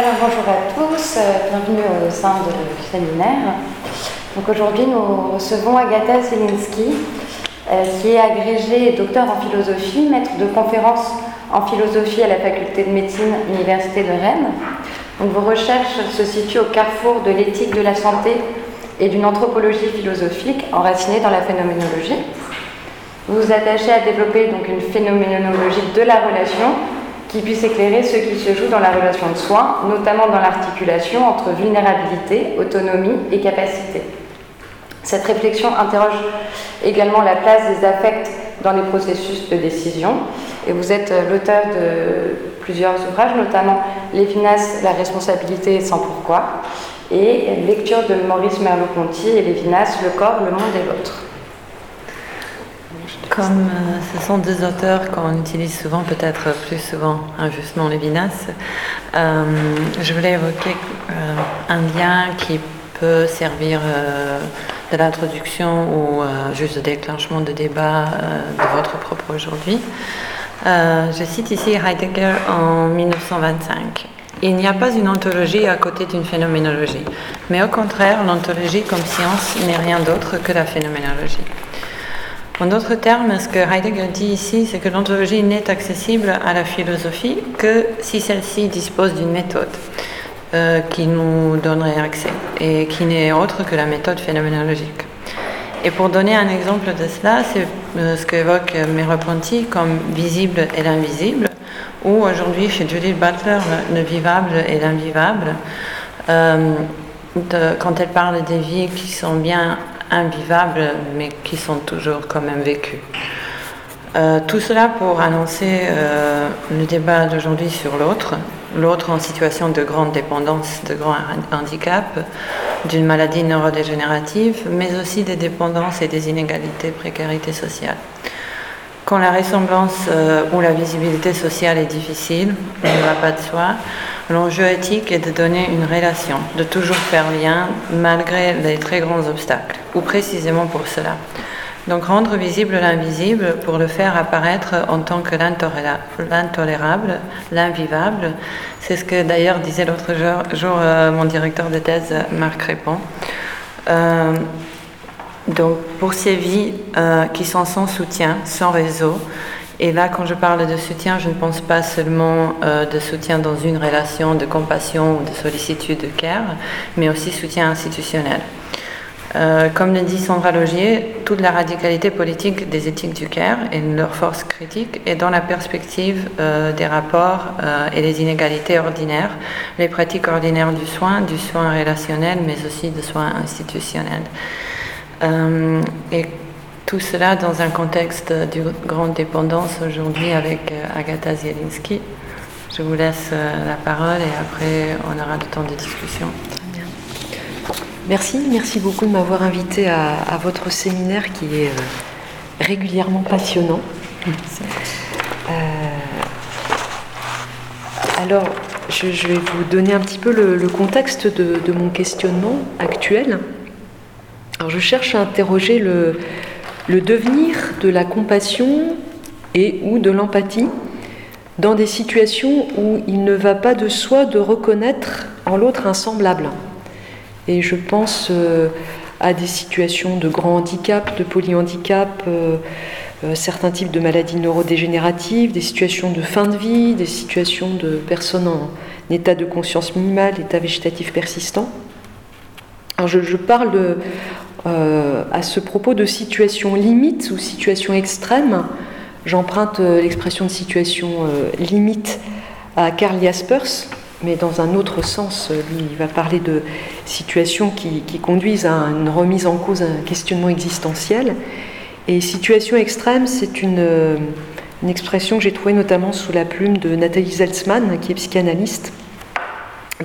Alors bonjour à tous, euh, bienvenue au sein du séminaire. Donc aujourd'hui nous recevons Agatha Zielinski, euh, qui est agrégée et docteur en philosophie, maître de conférences en philosophie à la faculté de médecine Université de Rennes. Vos recherches se situent au carrefour de l'éthique de la santé et d'une anthropologie philosophique enracinée dans la phénoménologie. Vous vous attachez à développer donc une phénoménologie de la relation qui puisse éclairer ce qui se joue dans la relation de soins, notamment dans l'articulation entre vulnérabilité, autonomie et capacité. Cette réflexion interroge également la place des affects dans les processus de décision. Et vous êtes l'auteur de plusieurs ouvrages, notamment Lévinas, La responsabilité sans pourquoi, et lecture de Maurice Merleau-Ponty et Lévinas, Le corps, le monde et l'autre. Comme euh, ce sont deux auteurs qu'on utilise souvent, peut-être plus souvent injustement Lévinas, euh, je voulais évoquer euh, un lien qui peut servir de l'introduction ou juste de déclenchement de débat de votre propos aujourd'hui. je cite ici Heidegger en 1925. Il n'y a pas une ontologie à côté d'une phénoménologie, mais au contraire, l'ontologie comme science n'est rien d'autre que la phénoménologie. En d'autres termes, ce que Heidegger dit ici, c'est que l'ontologie n'est accessible à la philosophie que si celle-ci dispose d'une méthode euh, qui nous donnerait accès et qui n'est autre que la méthode phénoménologique. Et pour donner un exemple de cela, c'est euh, ce qu'évoque Merleau-Ponty comme visible et l'invisible, ou aujourd'hui chez Judith Butler, le vivable et l'invivable. Euh, quand elle parle des vies qui sont bien invivables, mais qui sont toujours quand même vécus. Euh, tout cela pour annoncer euh, le débat d'aujourd'hui sur l'autre, l'autre en situation de grande dépendance, de grand handicap, d'une maladie neurodégénérative, mais aussi des dépendances et des inégalités, précarité sociale. Quand la ressemblance euh, ou la visibilité sociale est difficile, il ne va pas de soi, l'enjeu éthique est de donner une relation, de toujours faire lien malgré les très grands obstacles, ou précisément pour cela. Donc rendre visible l'invisible pour le faire apparaître en tant que l'intolérable, l'invivable, c'est ce que d'ailleurs disait l'autre jour, euh, mon directeur de thèse, Marc Répond. Euh, donc pour ces vies euh, qui sont sans soutien, sans réseau, et là quand je parle de soutien, je ne pense pas seulement euh, de soutien dans une relation de compassion ou de sollicitude de care, mais aussi soutien institutionnel. Euh, comme le dit Sandra Logier, toute la radicalité politique des éthiques du care et leur force critique est dans la perspective des rapports et des inégalités ordinaires, les pratiques ordinaires du soin, du soin relationnel, mais aussi du soin institutionnel. Euh, et tout cela dans un contexte de grande dépendance aujourd'hui avec euh, Agatha Zielinski. Je vous laisse euh, la parole et après on aura le temps de discussion. Merci, merci beaucoup de m'avoir invité à, votre séminaire qui est régulièrement passionnant. alors, je, vais vous donner un petit peu le, contexte de, mon questionnement actuel je cherche à interroger le, devenir de la compassion et ou de l'empathie dans des situations où il ne va pas de soi de reconnaître en l'autre un semblable. Et je pense euh, à des situations de grand handicap, de polyhandicap, euh, euh, certains types de maladies neurodégénératives, des situations de fin de vie, des situations de personnes en état de conscience minimale, état végétatif persistant. Alors je parle de, euh, à ce propos de situation limite ou situation extrême. J'emprunte euh, l'expression de situation euh, limite à Karl Jaspers, mais dans un autre sens. Lui, il va parler de situations qui, conduisent à une remise en cause, un questionnement existentiel. Et situation extrême, c'est une, expression que j'ai trouvée notamment sous la plume de Nathalie Zeltzmann, qui est psychanalyste,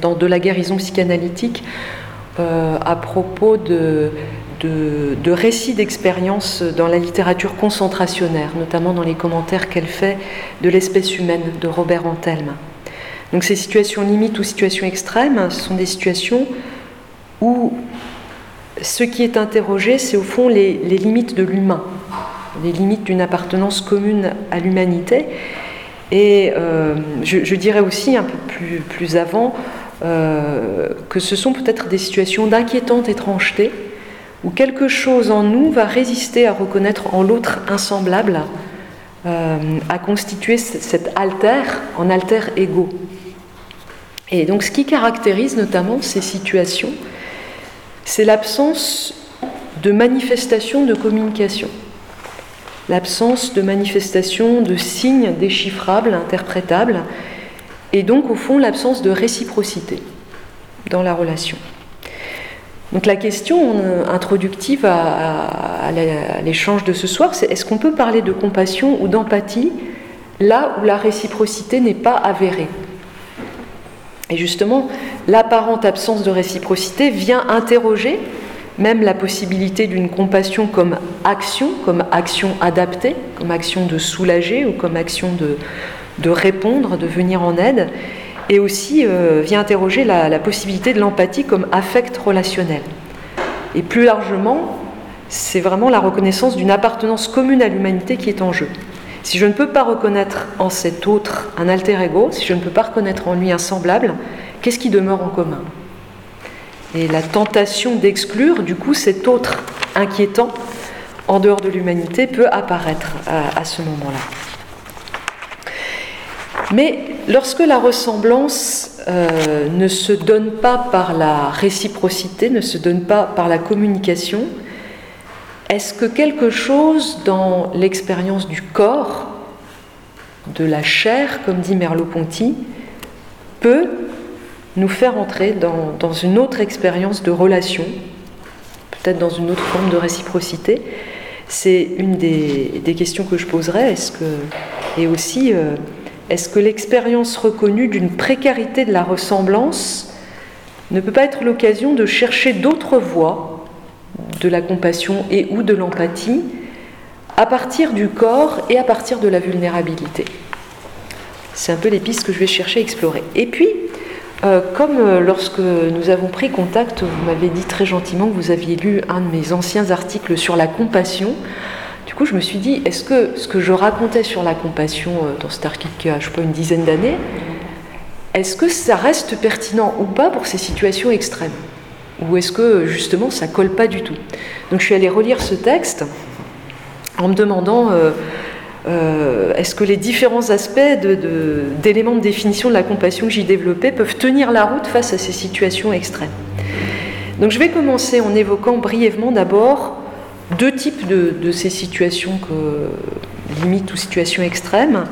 dans De la guérison psychanalytique, à propos de, de, récits d'expériences dans la littérature concentrationnaire, notamment dans les commentaires qu'elle fait de l'espèce humaine de Robert Antelme. Donc ces situations limites ou situations extrêmes, ce sont des situations où ce qui est interrogé, c'est au fond les, limites de l'humain, les limites d'une appartenance commune à l'humanité. Et euh, je, dirais aussi un peu plus, plus avant, que ce sont peut-être des situations d'inquiétante étrangeté, où quelque chose en nous va résister à reconnaître en l'autre insemblable, à constituer cet alter en alter ego. Et donc ce qui caractérise notamment ces situations, c'est l'absence de manifestation de communication, l'absence de manifestation de signes déchiffrables, interprétables, et donc au fond l'absence de réciprocité dans la relation. Donc la question introductive à, l'échange de ce soir, c'est est-ce qu'on peut parler de compassion ou d'empathie là où la réciprocité n'est pas avérée? Et justement, l'apparente absence de réciprocité vient interroger même la possibilité d'une compassion comme action, comme action adaptée, comme action de soulager ou comme action de, répondre, de venir en aide, et aussi euh, vient interroger la, la possibilité de l'empathie comme affect relationnel. Et plus largement, c'est vraiment la reconnaissance d'une appartenance commune à l'humanité qui est en jeu. Si je ne peux pas reconnaître en cet autre un alter ego, si je ne peux pas reconnaître en lui un semblable, qu'est-ce qui demeure en commun? Et la tentation d'exclure, du coup, cet autre inquiétant en dehors de l'humanité peut apparaître à, ce moment-là. Mais lorsque la ressemblance euh, ne se donne pas par la réciprocité, ne se donne pas par la communication, est-ce que quelque chose dans l'expérience du corps, de la chair, comme dit Merleau-Ponty, peut nous faire entrer dans, une autre expérience de relation, peut-être dans une autre forme de réciprocité? C'est une des, questions que je que, et aussi, euh, est-ce que l'expérience reconnue d'une précarité de la ressemblance ne peut pas être l'occasion de chercher d'autres voies de la compassion et ou de l'empathie à partir du corps et à partir de la vulnérabilité? C'est un peu les pistes que je vais chercher à explorer. Et puis, euh, comme euh, lorsque nous avons pris contact, vous m'avez dit très gentiment que vous aviez lu un de mes anciens articles sur la compassion, du coup je me suis dit, est-ce que ce que je racontais sur la compassion euh, dans cet article qui a, je sais pas, une dizaine d'années, est-ce que ça reste pertinent ou pas pour ces situations extrêmes? Ou est-ce que justement ça colle pas du tout? Donc je suis allée relire ce texte en me demandant euh, euh, est-ce que les différents aspects d'éléments de, définition de la compassion que j'y développais peuvent tenir la route face à ces situations extrêmes? Donc je vais commencer en évoquant brièvement d'abord deux types de, ces situations que, limites ou situations extrêmes.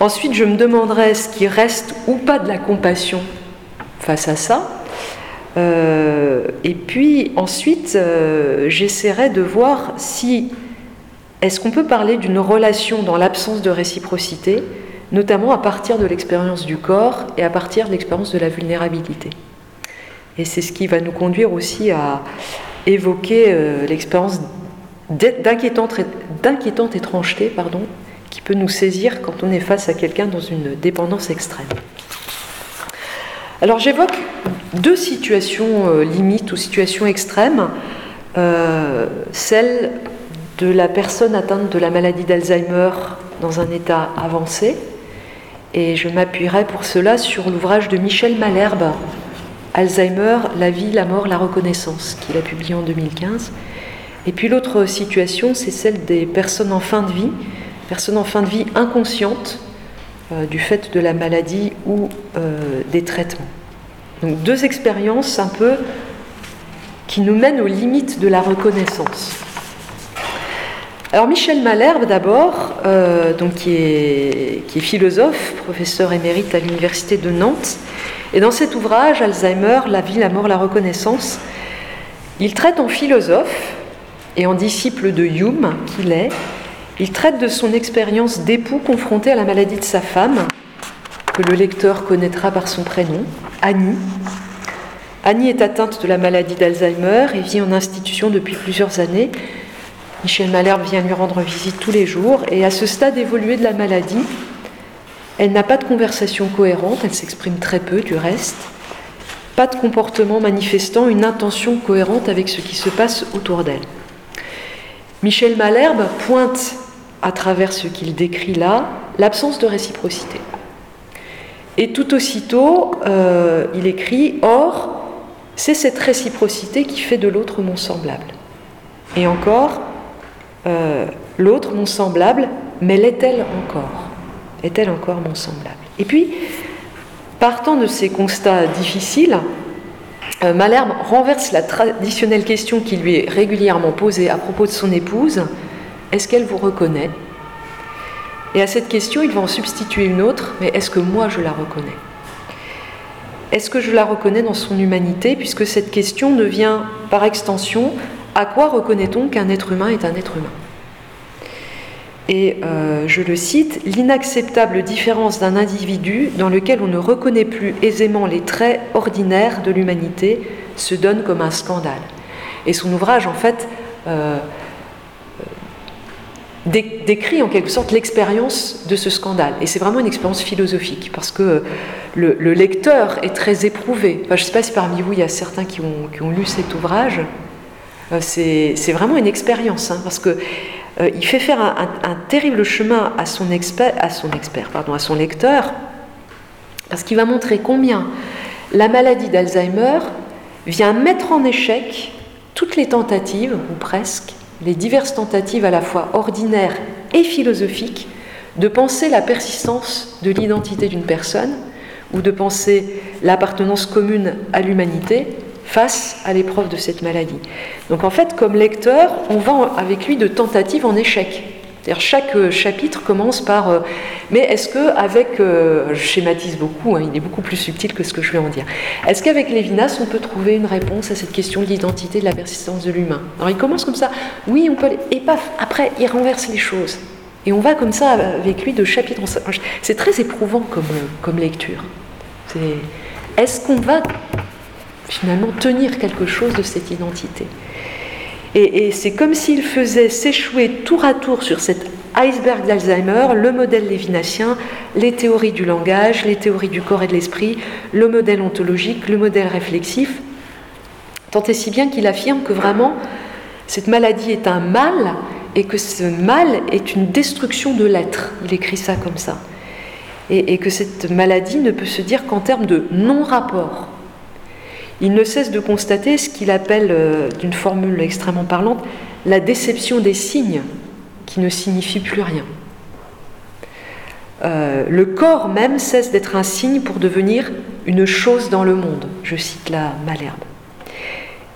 Ensuite, je me demanderai ce qui reste ou pas de la compassion face à ça. Euh, et puis ensuite, euh, j'essaierai de voir si est-ce qu'on peut parler d'une relation dans l'absence de réciprocité, notamment à partir de l'expérience du corps et à partir de l'expérience de la vulnérabilité. Et c'est ce qui va nous conduire aussi à évoquer euh, l'expérience d'inquiétante, étrangeté pardon, qui peut nous saisir quand on est face à quelqu'un dans une dépendance extrême. Alors j'évoque deux situations euh, limites ou situations extrêmes. Euh, celle de la personne atteinte de la maladie d'Alzheimer dans un état avancé. Et je m'appuierai pour cela sur l'ouvrage de Michel Malherbe, Alzheimer, la vie, la mort, la reconnaissance, qu'il a publié en 2015. Et puis l'autre situation, c'est celle des personnes en fin de vie, personnes en fin de vie inconscientes euh, du fait de la maladie ou euh, des traitements. Donc deux expériences un peu qui nous mènent aux limites de la reconnaissance. Alors Michel Malherbe d'abord, euh, qui est, philosophe, professeur émérite à l'université de Nantes, et dans cet ouvrage Alzheimer, la vie, la mort, la reconnaissance, il traite en philosophe et en disciple de Hume qu'il est il traite de son expérience d'époux confronté à la maladie de sa femme, que le lecteur connaîtra par son prénom, Annie. Annie est atteinte de la maladie d'Alzheimer et vit en institution depuis plusieurs années. Michel Malherbe vient lui rendre visite tous les jours et à ce stade évolué de la maladie, elle n'a pas de conversation cohérente, elle s'exprime très peu du reste, pas de comportement manifestant une intention cohérente avec ce qui se passe autour d'elle. Michel Malherbe pointe à travers ce qu'il décrit là, l'absence de réciprocité. Et tout aussitôt, euh, il écrit Or, c'est cette réciprocité qui fait de l'autre mon semblable. Et encore, euh, l'autre mon semblable, mais l'est-elle encore? Est-elle encore mon semblable? Et puis, partant de ces constats difficiles, euh, Malherbe renverse la traditionnelle question qui lui est régulièrement posée à propos de son épouse. Est-ce qu'elle vous reconnaît? Et à cette question, il va en substituer une autre mais est-ce que moi je la reconnais? Est-ce que je la reconnais dans son humanité Puisque cette question devient par extension à quoi reconnaît-on qu'un être humain est un être humain? Et euh, je le cite, l'inacceptable différence d'un individu dans lequel on ne reconnaît plus aisément les traits ordinaires de l'humanité se donne comme un scandale. Et son ouvrage, en fait, euh, euh, décrit en quelque sorte l'expérience de ce scandale. Et c'est vraiment une expérience philosophique, parce que le, lecteur est très éprouvé. je ne sais pas si parmi vous, il y a certains qui ont, lu cet ouvrage. C'est vraiment une expérience, hein, parce que euh, il fait faire un, terrible chemin à son expert, à son expert, pardon, à son lecteur, parce qu'il va montrer combien la maladie d'Alzheimer vient mettre en échec toutes les tentatives, ou presque, les diverses tentatives à la fois ordinaires et philosophiques, de penser la persistance de l'identité d'une personne, ou de penser l'appartenance commune à l'humanité, face à l'épreuve de cette maladie. Donc en fait, comme lecteur, on va avec lui de tentative en échec. C'est-à-dire chaque euh, chapitre commence par euh, mais est-ce que avec euh, je schématise beaucoup, hein, il est beaucoup plus subtil que ce que je vais en dire. Est-ce qu'avec Lévinas on peut trouver une réponse à cette question de l'identité, de la persistance de l'humain? Alors il commence comme ça, oui on peut, et paf, après il renverse les choses. Et on va comme ça avec lui de chapitre en chapitre. C'est très éprouvant comme, comme lecture. Est-ce qu'on va finalement tenir quelque chose de cette identité. Et, c'est comme s'il faisait s'échouer tour à tour sur cet iceberg d'Alzheimer le modèle lévinassien, les théories du langage, les théories du corps et de l'esprit, le modèle ontologique, le modèle réflexif, tant et si bien qu'il affirme que vraiment cette maladie est un mal et que ce mal est une destruction de l'être. Il écrit ça comme ça. Et, et que cette maladie ne peut se dire qu'en termes de non-rapport il ne cesse de constater ce qu'il appelle, euh, d'une formule extrêmement parlante, la déception des signes, qui ne signifie plus rien. Euh, le corps même cesse d'être un signe pour devenir une chose dans le monde. Je cite la Malherbe.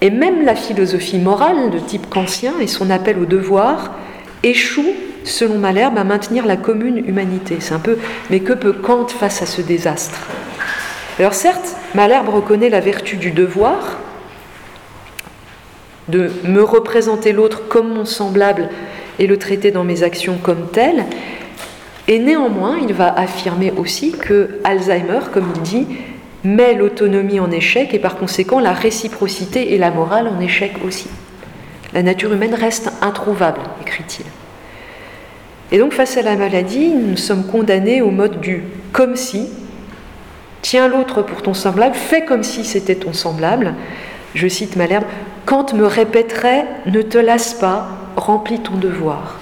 Et même la philosophie morale de type kantien et son appel au devoir échouent, selon Malherbe, à maintenir la commune humanité. C'est un peu, mais que peut Kant face à ce désastre? Alors certes, Malherbe reconnaît la vertu du devoir, de me représenter l'autre comme mon semblable et le traiter dans mes actions comme tel. Et néanmoins, il va affirmer aussi que Alzheimer, comme il dit, met l'autonomie en échec et par conséquent la réciprocité et la morale en échec aussi. La nature humaine reste introuvable, écrit-il. Et donc face à la maladie, nous sommes condamnés au mode du comme si, Tiens l'autre pour ton semblable, fais comme si c'était ton semblable. Je cite Malherbe Kant me répéterait Ne te lasse pas, remplis ton devoir.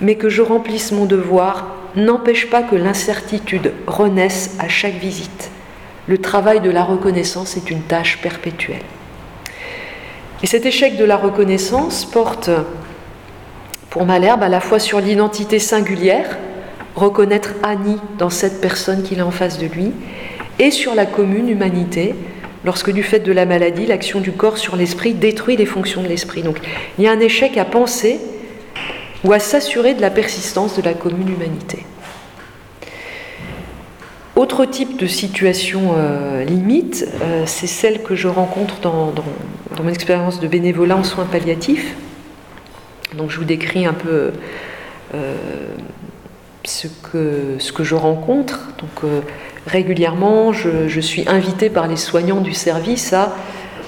Mais que je remplisse mon devoir n'empêche pas que l'incertitude renaisse à chaque visite. Le travail de la reconnaissance est une tâche perpétuelle. Et cet échec de la reconnaissance porte pour Malherbe à la fois sur l'identité singulière, reconnaître Annie dans cette personne qu'il a en face de lui, et sur la commune humanité, lorsque du fait de la maladie, l'action du corps sur l'esprit détruit les fonctions de l'esprit. Donc il y a un échec à penser ou à s'assurer de la persistance de la commune humanité. Autre type de situation euh, limite, euh, c'est celle que je rencontre dans, mon expérience de bénévolat en soins palliatifs. Donc je vous décris un peu euh, ce que, ce que je rencontre. Donc, euh, régulièrement, je, suis invitée par les soignants du service à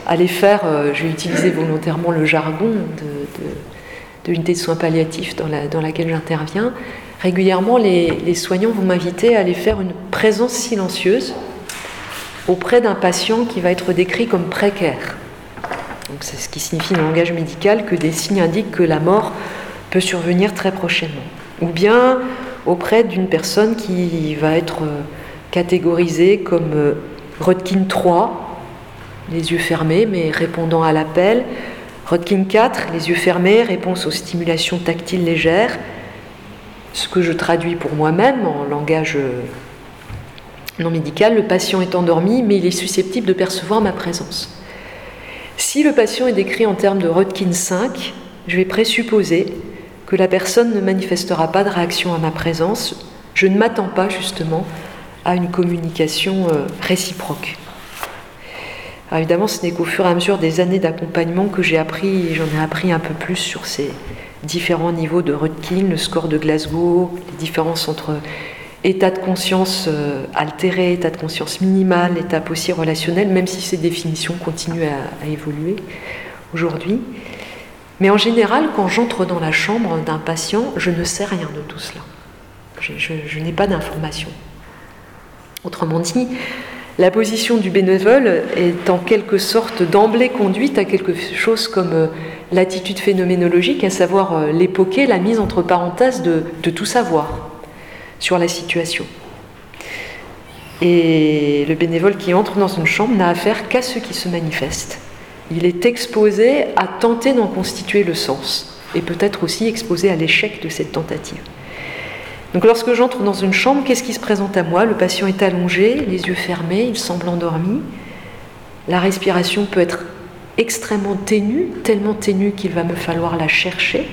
aller faire, euh, je vais utiliser volontairement le jargon de, l'unité de soins palliatifs dans, la, dans laquelle j'interviens. Régulièrement, les, les soignants vont m'inviter à aller faire une présence silencieuse auprès d'un patient qui va être décrit comme précaire. Donc c'est ce qui signifie dans le langage médical que des signes indiquent que la mort peut survenir très prochainement. Ou bien auprès d'une personne qui va être euh, catégorisés comme euh, Rodkin 3, les yeux fermés mais répondant à l'appel, Rodkin 4, les yeux fermés, réponse aux stimulations tactiles légères, ce que je traduis pour moi-même en langage euh, non médical, le patient est endormi mais il est susceptible de percevoir ma présence. Si le patient est décrit en termes de Rodkin 5, je vais présupposer la personne ne manifestera pas de réaction à ma présence. Je ne m'attends pas justement à une communication euh, réciproque. Évidemment, ce n'est qu'au fur et à mesure des années d'accompagnement que j'ai appris, j'en ai appris un peu plus sur ces différents niveaux de Rutkin, le score de Glasgow, les différences entre état de conscience euh, altéré, état de conscience minimal, étape aussi relationnel, même si ces définitions continuent à, évoluer aujourd'hui. Mais en général, quand j'entre dans la chambre d'un patient, je ne sais rien de tout cela. je n'ai pas d'informations. Autrement dit, la position du bénévole est en quelque sorte d'emblée conduite à quelque chose comme euh, l'attitude phénoménologique, à savoir euh, l'époquer, la mise entre parenthèses de, tout savoir sur la situation. Et le bénévole qui entre dans une chambre n'a affaire qu'à ce qui se manifeste. Il est exposé à tenter d'en constituer le sens, et peut-être aussi exposé à l'échec de cette tentative. Donc lorsque j'entre dans une chambre, qu'est-ce qui se présente à moi? Le patient est allongé, les yeux fermés, il semble endormi. La respiration peut être extrêmement ténue, tellement ténue qu'il va me falloir la chercher.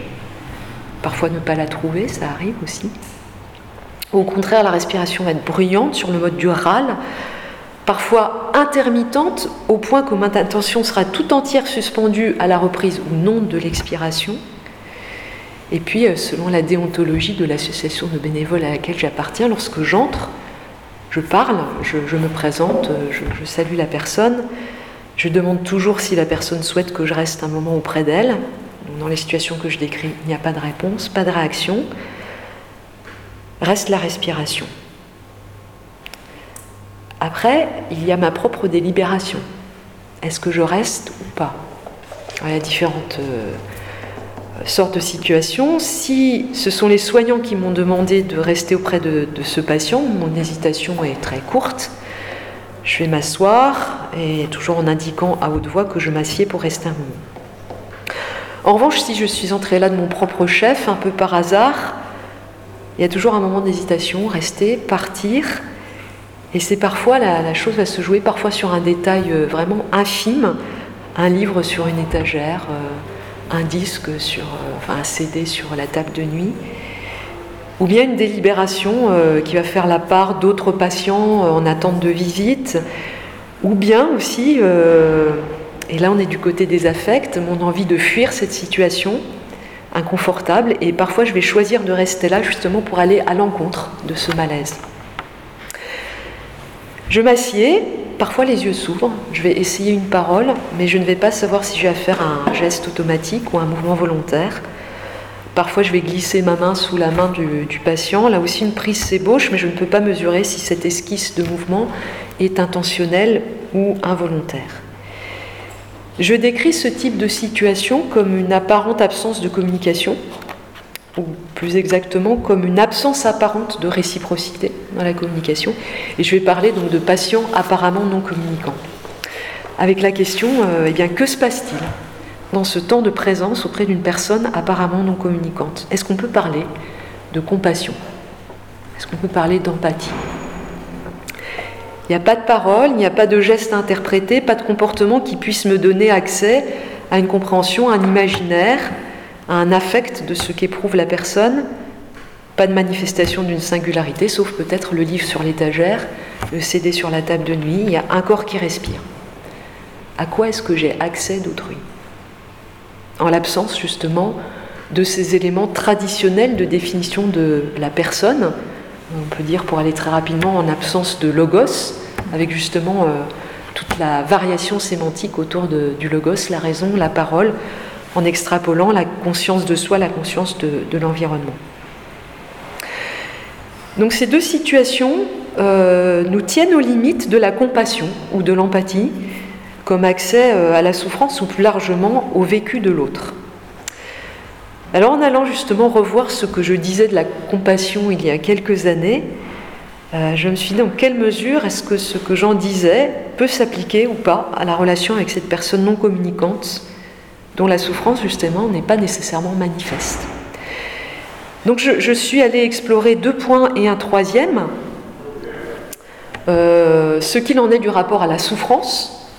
Parfois ne pas la trouver, ça arrive aussi. Au contraire, la respiration va être bruyante sur le mode du râle, parfois intermittente au point que ma attention sera tout entière suspendue à la reprise ou non de l'expiration. Et puis, euh, selon la déontologie de l'association de bénévoles à laquelle j'appartiens, lorsque j'entre, je parle, je, me présente, euh, je, salue la personne, je demande toujours si la personne souhaite que je reste un moment auprès d'elle. Dans les situations que je décris, il n'y a pas de réponse, pas de réaction. Reste la respiration. Après, il y a ma propre délibération. Est-ce que je reste ou pas? Il y a différentes euh, sorte de situation. Si ce sont les soignants qui m'ont demandé de rester auprès de, ce patient, mon hésitation est très courte. Je vais m'asseoir et toujours en indiquant à haute voix que je m'assieds pour rester un moment. En revanche, si je suis entrée là de mon propre chef, un peu par hasard, il y a toujours un moment d'hésitation, rester, partir. Et c'est parfois, la, chose va se jouer parfois sur un détail euh, vraiment infime, un livre sur une étagère. Euh, un disque sur, euh, enfin un CD sur la table de nuit, ou bien une délibération qui va faire la part d'autres patients en attente de visite, ou bien aussi, et là on est du côté des affects, mon envie de fuir cette situation inconfortable, et parfois je vais choisir de rester là justement pour aller à l'encontre de ce malaise. Je m'assieds, Parfois les yeux s'ouvrent, je vais essayer une parole, mais je ne vais pas savoir si je vais faire un geste automatique ou un mouvement volontaire. Parfois je vais glisser ma main sous la main du, patient. Là aussi une prise s'ébauche, mais je ne peux pas mesurer si cette esquisse de mouvement est intentionnelle ou involontaire. Je décris ce type de situation comme une apparente absence de communication, ou plus exactement comme une absence apparente de réciprocité dans la communication. Et je vais parler donc de patients apparemment non communicants. Avec la question, euh, eh bien, que se passe-t-il dans ce temps de présence auprès d'une personne apparemment non communicante? Est-ce qu'on peut parler de compassion? Est-ce qu'on peut parler d'empathie? Il n'y a pas de parole, il n'y a pas de geste interprété, pas de comportement qui puisse me donner accès à une compréhension, à un imaginaire, un affect de ce qu'éprouve la personne, pas de manifestation d'une singularité, sauf peut-être le livre sur l'étagère, le CD sur la table de nuit, il y a un corps qui respire. À quoi est-ce que j'ai accès d'autrui? En l'absence justement de ces éléments traditionnels de définition de la personne, on peut dire pour aller très rapidement en absence de logos, avec justement euh, toute la variation sémantique autour du logos, la raison, la parole, en extrapolant la conscience de soi, la conscience de, l'environnement. Donc ces deux situations euh, nous tiennent aux limites de la compassion ou de l'empathie comme accès euh, à la souffrance ou plus largement au vécu de l'autre. Alors en allant justement revoir ce que je disais de la compassion il y a quelques années, euh, je me suis dit dans quelle mesure est-ce que ce que j'en disais peut s'appliquer ou pas à la relation avec cette personne non communicante dont la souffrance justement n'est pas nécessairement manifeste. Donc je, suis allée explorer deux points et un troisième. Euh, ce qu'il en est du rapport à la souffrance,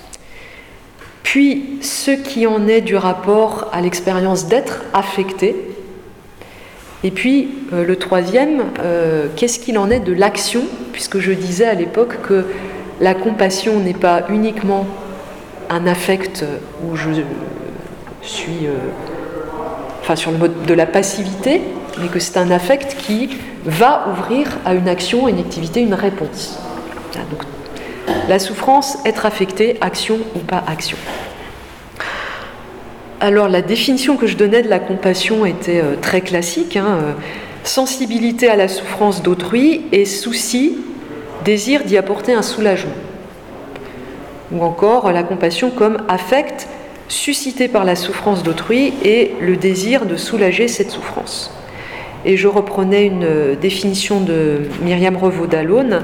puis ce qui en est du rapport à l'expérience d'être affecté, et puis euh, le troisième, euh, qu'est-ce qu'il en est de l'action, puisque je disais à l'époque que la compassion n'est pas uniquement un affect où je suis enfin, sur le mode de la passivité, mais que c'est un affect qui va ouvrir à une action, une activité, une réponse. Donc, la souffrance, être affecté, action ou pas action. Alors la définition que je donnais de la compassion était euh, très classique. Hein, euh, sensibilité à la souffrance d'autrui et souci, désir d'y apporter un soulagement. Ou encore la compassion comme affect suscité par la souffrance d'autrui et le désir de soulager cette souffrance. Et je reprenais une euh, définition de Myriam Revaud d'Alone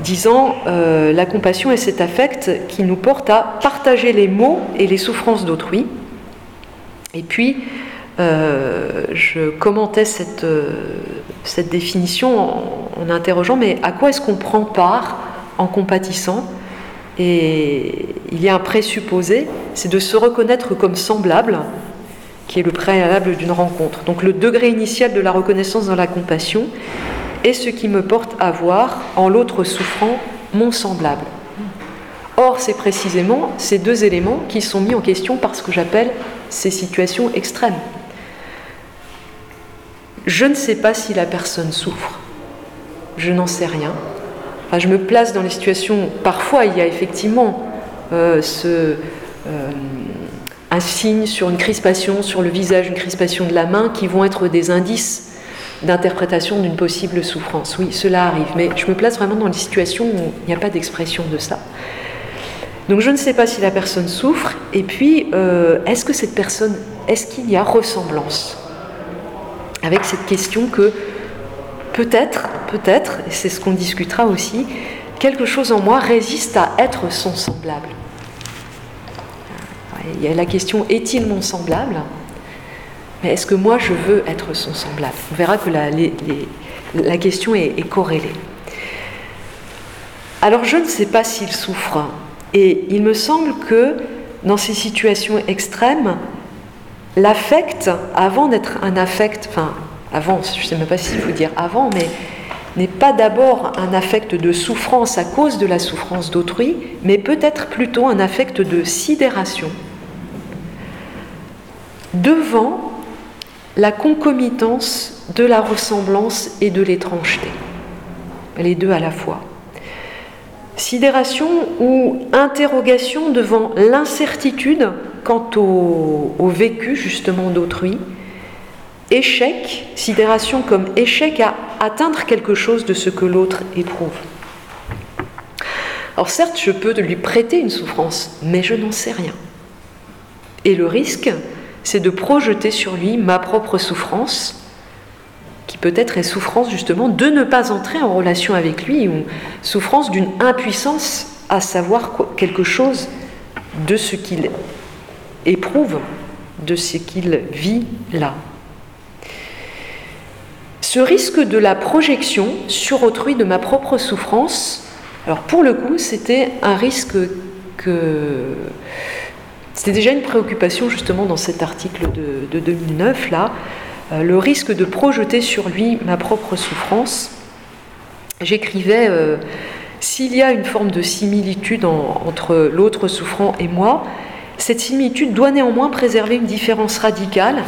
disant euh, La compassion est cet affect qui nous porte à partager les maux et les souffrances d'autrui. Et puis, euh, je commentais cette, cette définition en, interrogeant Mais à quoi est-ce qu'on prend part en compatissant? Et il y a un présupposé c'est de se reconnaître comme semblable qui est le préalable d'une rencontre. Donc le degré initial de la reconnaissance dans la compassion est ce qui me porte à voir en l'autre souffrant mon semblable. Or, c'est précisément ces deux éléments qui sont mis en question par ce que j'appelle ces situations extrêmes. Je ne sais pas si la personne souffre. Je n'en sais rien. Je me place dans les situations. Parfois, il y a effectivement euh, euh, un signe sur une crispation sur le visage, une crispation de la main, qui vont être des indices d'interprétation d'une possible souffrance. Oui, cela arrive, mais je me place vraiment dans les situations où il n'y a pas d'expression de ça. Donc je ne sais pas si la personne souffre, et puis euh, est-ce que cette personne, est-ce qu'il y a ressemblance Avec cette question que peut-être, peut-être, et c'est ce qu'on discutera aussi, quelque chose en moi résiste à être son semblable. Il y a la question est-il mon semblable? Mais est-ce que moi je veux être son semblable? On verra que la, la question est, corrélée. Alors je ne sais pas s'il souffre. Et il me semble que dans ces situations extrêmes, l'affect, avant d'être un affect, avant, je ne sais même pas s'il faut dire avant, mais n'est pas d'abord un affect de souffrance à cause de la souffrance d'autrui, mais peut-être plutôt un affect de sidération devant la concomitance de la ressemblance et de l'étrangeté, les deux à la fois. Sidération ou interrogation devant l'incertitude quant au, au, vécu justement d'autrui, échec, sidération comme échec à atteindre quelque chose de ce que l'autre éprouve. Alors certes, je peux lui prêter une souffrance, mais je n'en sais rien. Et le risque, c'est de projeter sur lui ma propre souffrance, qui peut-être est souffrance justement de ne pas entrer en relation avec lui, ou souffrance d'une impuissance à savoir quelque chose de ce qu'il éprouve, de ce qu'il vit là. Ce risque de la projection sur autrui de ma propre souffrance, alors pour le coup, c'était un risque que c'était déjà une préoccupation justement dans cet article de, 2009, là, euh, le risque de projeter sur lui ma propre souffrance. J'écrivais, euh, s'il y a une forme de similitude entre l'autre souffrant et moi, cette similitude doit néanmoins préserver une différence radicale.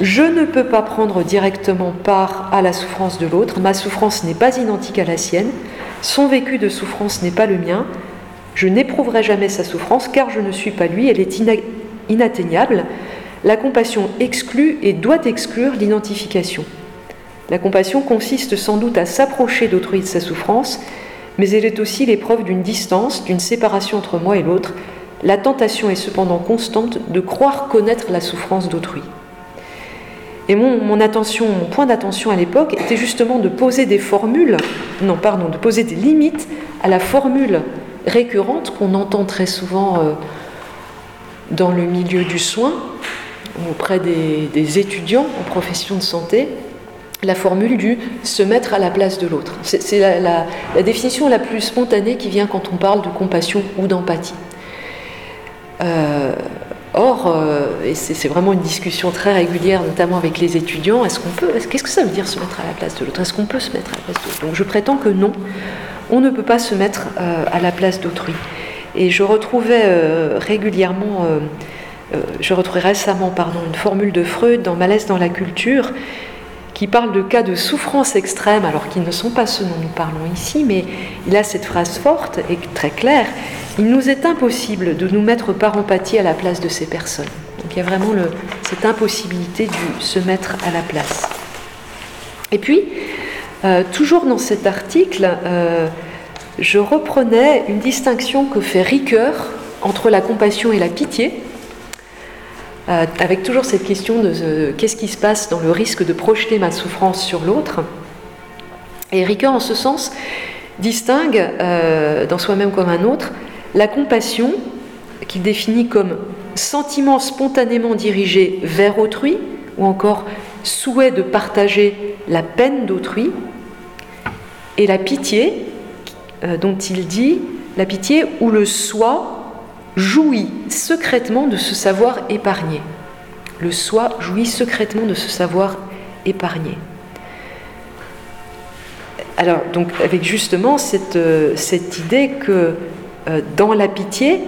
Je ne peux pas prendre directement part à la souffrance de l'autre, ma souffrance n'est pas identique à la sienne, son vécu de souffrance n'est pas le mien, je n'éprouverai jamais sa souffrance car je ne suis pas lui, elle est inatteignable. La compassion exclut et doit exclure l'identification. La compassion consiste sans doute à s'approcher d'autrui de sa souffrance, mais elle est aussi l'épreuve d'une distance, d'une séparation entre moi et l'autre. La tentation est cependant constante de croire connaître la souffrance d'autrui. Et mon, attention, mon point d'attention à l'époque était justement de poser des formules, non, pardon, de poser des limites à la formule récurrente qu'on entend très souvent euh, dans le milieu du soin, auprès des, étudiants en profession de santé, la formule du se mettre à la place de l'autre. C'est la, définition la plus spontanée qui vient quand on parle de compassion ou d'empathie. Euh, or, euh, et c'est vraiment une discussion très régulière, notamment avec les étudiants, est-ce qu'on peut, qu'est-ce que ça veut dire se mettre à la place de l'autre? Est-ce qu'on peut se mettre à la place de l'autre? Donc je prétends que non, on ne peut pas se mettre euh, à la place d'autrui. Et je retrouvais régulièrement euh, je retrouvais récemment une formule de Freud dans Malaise dans la culture qui parle de cas de souffrance extrême, alors qu'ils ne sont pas ceux dont nous parlons ici, mais il a cette phrase forte et très claire, il nous est impossible de nous mettre par empathie à la place de ces personnes. Donc il y a vraiment cette impossibilité de se mettre à la place. Et puis, euh, toujours dans cet article, euh, je reprenais une distinction que fait Ricoeur entre la compassion et la pitié, euh, avec toujours cette question de qu'est-ce qui se passe dans le risque de projeter ma souffrance sur l'autre. Et Ricoeur, en ce sens, distingue dans soi-même comme un autre la compassion, qu'il définit comme sentiment spontanément dirigé vers autrui, ou encore souhait de partager la peine d'autrui, et la pitié, euh, dont il dit la pitié où le soi jouit secrètement de ce savoir épargné. Le soi jouit secrètement de ce savoir épargné. Alors, donc, avec justement cette, euh, idée que dans la pitié,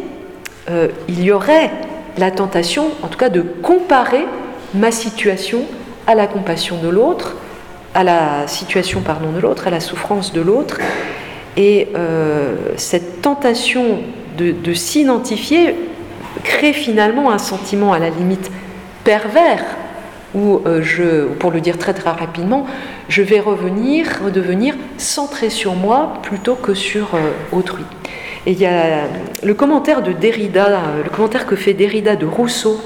euh, il y aurait la tentation, en tout cas, de comparer ma situation à la compassion de l'autre, à la situation, pardon, de l'autre, à la souffrance de l'autre. Et cette tentation de, s'identifier crée finalement un sentiment à la limite pervers où euh, je, pour le dire très très rapidement, je vais revenir, redevenir centré sur moi plutôt que sur euh, autrui. Et il y a le commentaire de Derrida, euh, le commentaire que fait Derrida de Rousseau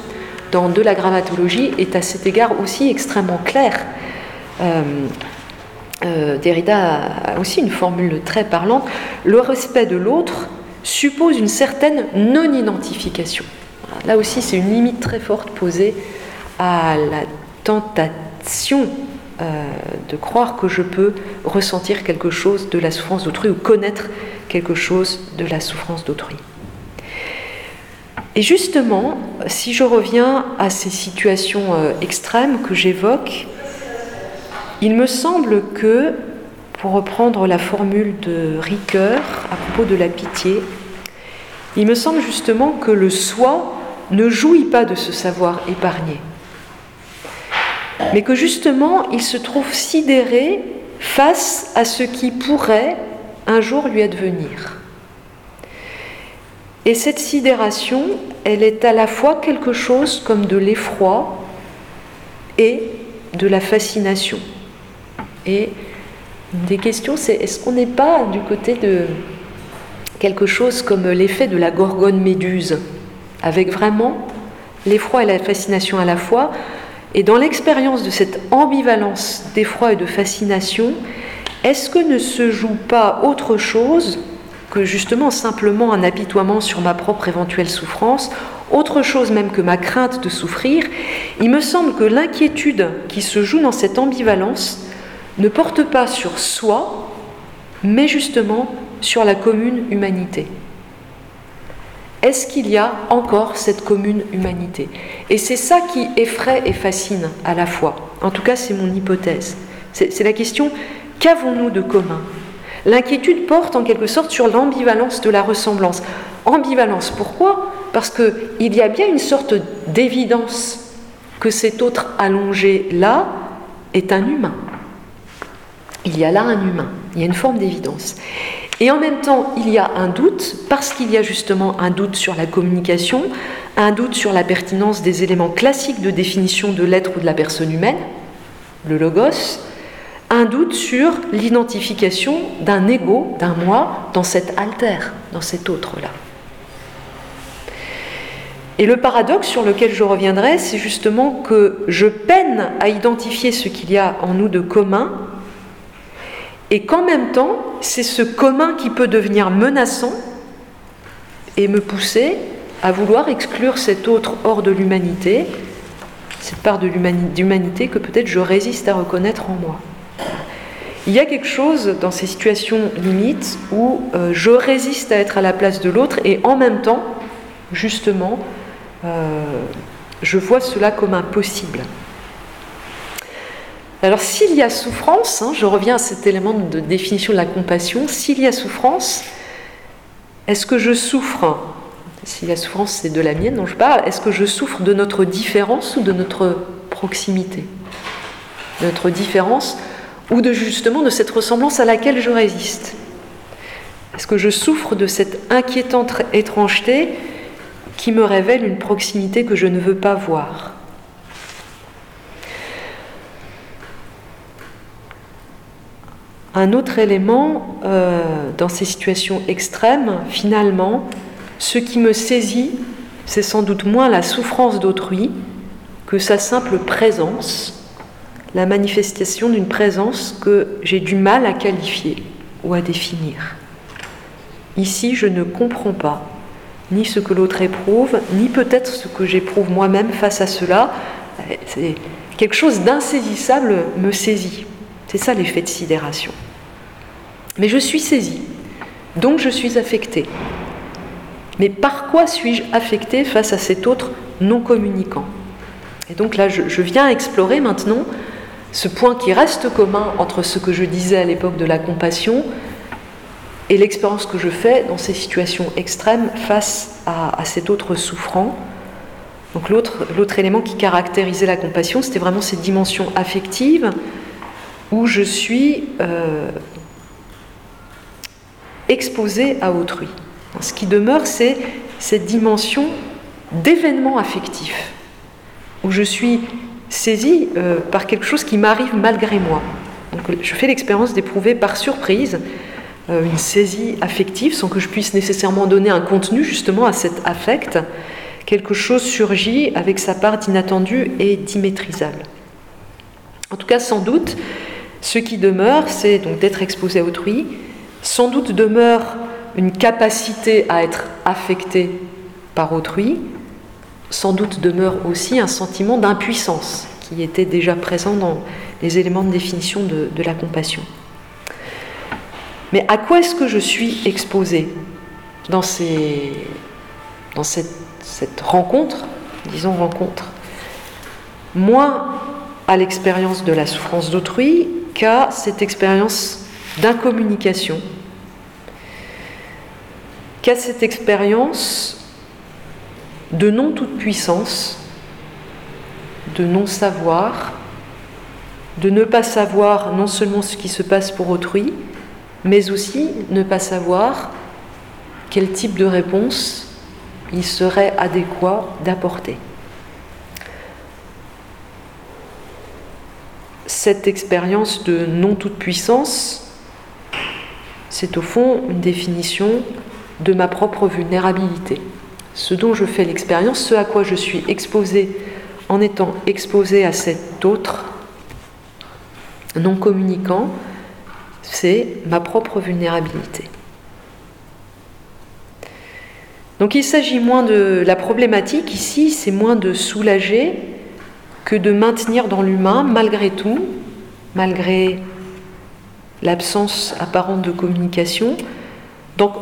dans De la grammatologie est à cet égard aussi extrêmement clair. Derrida a aussi une formule très parlante. Le respect de l'autre suppose une certaine non-identification. Là aussi, c'est une limite très forte posée à la tentation euh, de croire que je peux ressentir quelque chose de la souffrance d'autrui ou connaître quelque chose de la souffrance d'autrui. Et justement, si je reviens à ces situations euh, extrêmes que j'évoque, il me semble que pour reprendre la formule de Ricoeur à propos de la pitié, il me semble justement que le soi ne jouit pas de ce savoir épargné, mais que justement il se trouve sidéré face à ce qui pourrait un jour lui advenir. Et cette sidération, elle est à la fois quelque chose comme de l'effroi et de la fascination. Et une des questions, c'est est-ce qu'on n'est pas du côté de quelque chose comme l'effet de la gorgone méduse, avec vraiment l'effroi et la fascination à la fois. Et dans l'expérience de cette ambivalence d'effroi et de fascination, est-ce que ne se joue pas autre chose que justement simplement un apitoiement sur ma propre éventuelle souffrance, autre chose même que ma crainte de souffrir? Il me semble que l'inquiétude qui se joue dans cette ambivalence ne porte pas sur soi, mais justement sur la commune humanité. Est-ce qu'il y a encore cette commune humanité? Et c'est ça qui effraie et fascine à la fois. En tout cas, c'est mon hypothèse. C'est la question, qu'avons-nous de commun? L'inquiétude porte en quelque sorte sur l'ambivalence de la ressemblance. Ambivalence, pourquoi? Parce qu'il y a bien une sorte d'évidence que cet autre allongé là est un humain il y a là un humain, il y a une forme d'évidence. Et en même temps, il y a un doute, parce qu'il y a justement un doute sur la communication, un doute sur la pertinence des éléments classiques de définition de l'être ou de la personne humaine, le logos, un doute sur l'identification d'un ego, d'un moi, dans cet alter, dans cet autre-là. Et le paradoxe sur lequel je reviendrai, c'est justement que je peine à identifier ce qu'il y a en nous de commun, et qu'en même temps, c'est ce commun qui peut devenir menaçant et me pousser à vouloir exclure cet autre hors de l'humanité, cette part de l'humanité que peut-être je résiste à reconnaître en moi. Il y a quelque chose dans ces situations limites où euh, je résiste à être à la place de l'autre et en même temps, justement, euh, je vois cela comme impossible. Alors s'il y a souffrance, hein, je reviens à cet élément de définition de la compassion, s'il y a souffrance, est-ce que je souffre? S'il y a souffrance, c'est de la mienne dont je parle. Est-ce que je souffre de notre différence ou de notre proximité? De Notre différence ou de justement de cette ressemblance à laquelle je résiste. Est-ce que je souffre de cette inquiétante étrangeté qui me révèle une proximité que je ne veux pas voir? Un autre élément euh, dans ces situations extrêmes, finalement, ce qui me saisit, c'est sans doute moins la souffrance d'autrui que sa simple présence, la manifestation d'une présence que j'ai du mal à qualifier ou à définir. Ici, je ne comprends pas ni ce que l'autre éprouve, ni peut-être ce que j'éprouve moi-même face à cela. Quelque chose d'insaisissable me saisit. C'est ça l'effet de sidération. Mais je suis saisi, donc je suis affecté. Mais par quoi suis-je affecté face à cet autre non communicant Et donc là, je, viens explorer maintenant ce point qui reste commun entre ce que je disais à l'époque de la compassion et l'expérience que je fais dans ces situations extrêmes face à, cet autre souffrant. Donc l'autre, élément qui caractérisait la compassion, c'était vraiment cette dimension affective où je suis euh, exposé à autrui. Ce qui demeure, c'est cette dimension d'événement affectif, où je suis saisi euh, par quelque chose qui m'arrive malgré moi. Je fais l'expérience d'éprouver par surprise euh, une saisie affective sans que je puisse nécessairement donner un contenu justement à cet affect. Quelque chose surgit avec sa part d'inattendu et d'immaîtrisable. En tout cas, sans doute, ce qui demeure, c'est donc d'être exposé à autrui. Sans doute demeure une capacité à être affecté par autrui. Sans doute demeure aussi un sentiment d'impuissance qui était déjà présent dans les éléments de définition de, la compassion. Mais à quoi est-ce que je suis exposé dans, ces, dans cette, cette rencontre, disons rencontre Moins à l'expérience de la souffrance d'autrui qu'à cette expérience d'incommunication, qu'à cette expérience de non-toute-puissance, de non-savoir, de ne pas savoir non seulement ce qui se passe pour autrui, mais aussi ne pas savoir quel type de réponse il serait adéquat d'apporter. Cette expérience de non-toute-puissance, c'est au fond une définition de ma propre vulnérabilité. Ce dont je fais l'expérience, ce à quoi je suis exposé en étant exposé à cet autre non communicant, c'est ma propre vulnérabilité. Donc il s'agit moins de la problématique ici, c'est moins de soulager que de maintenir dans l'humain, malgré tout, malgré l'absence apparente de communication. Donc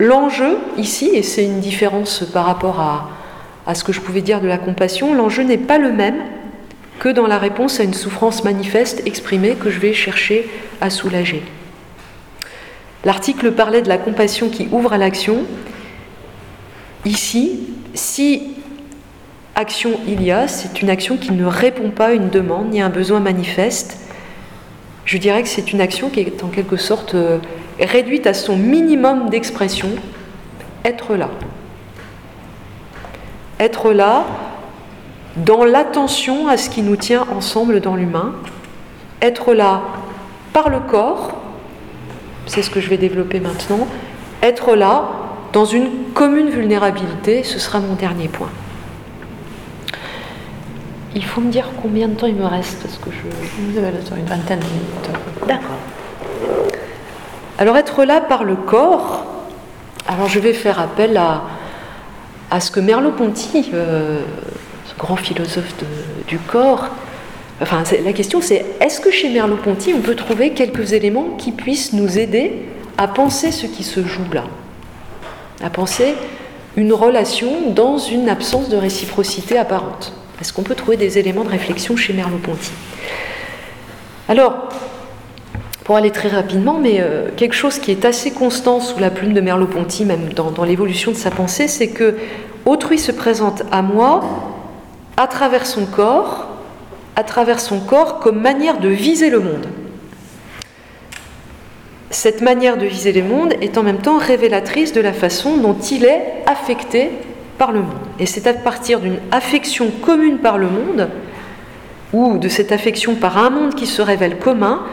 l'enjeu ici, et c'est une différence par rapport à, ce que je pouvais dire de la compassion, l'enjeu n'est pas le même que dans la réponse à une souffrance manifeste exprimée que je vais chercher à soulager. L'article parlait de la compassion qui ouvre à l'action. Ici, si action il y a, c'est une action qui ne répond pas à une demande ni à un besoin manifeste. Je dirais que c'est une action qui est en quelque sorte euh, réduite à son minimum d'expression, être là. Être là dans l'attention à ce qui nous tient ensemble dans l'humain, être là par le corps, c'est ce que je vais développer maintenant, être là dans une commune vulnérabilité, ce sera mon dernier point. Il faut me dire combien de temps il me reste parce que je. Vous avez le temps, une vingtaine de minutes. D'accord. Alors être là par le corps, alors je vais faire appel à, à ce que Merleau-Ponty, euh, ce grand philosophe du corps, enfin la question c'est est-ce que chez Merleau-Ponty on peut trouver quelques éléments qui puissent nous aider à penser ce qui se joue là, à penser une relation dans une absence de réciprocité apparente? Est-ce qu'on peut trouver des éléments de réflexion chez Merleau-Ponty? Alors, pour aller très rapidement, mais euh, quelque chose qui est assez constant sous la plume de Merleau-Ponty, même dans, dans l'évolution de sa pensée, c'est que autrui se présente à moi à travers son corps, à travers son corps comme manière de viser le monde. Cette manière de viser le monde est en même temps révélatrice de la façon dont il est affecté par le monde. Et c'est à partir d'une affection commune par le monde, ou de cette affection par un monde qui se révèle commun,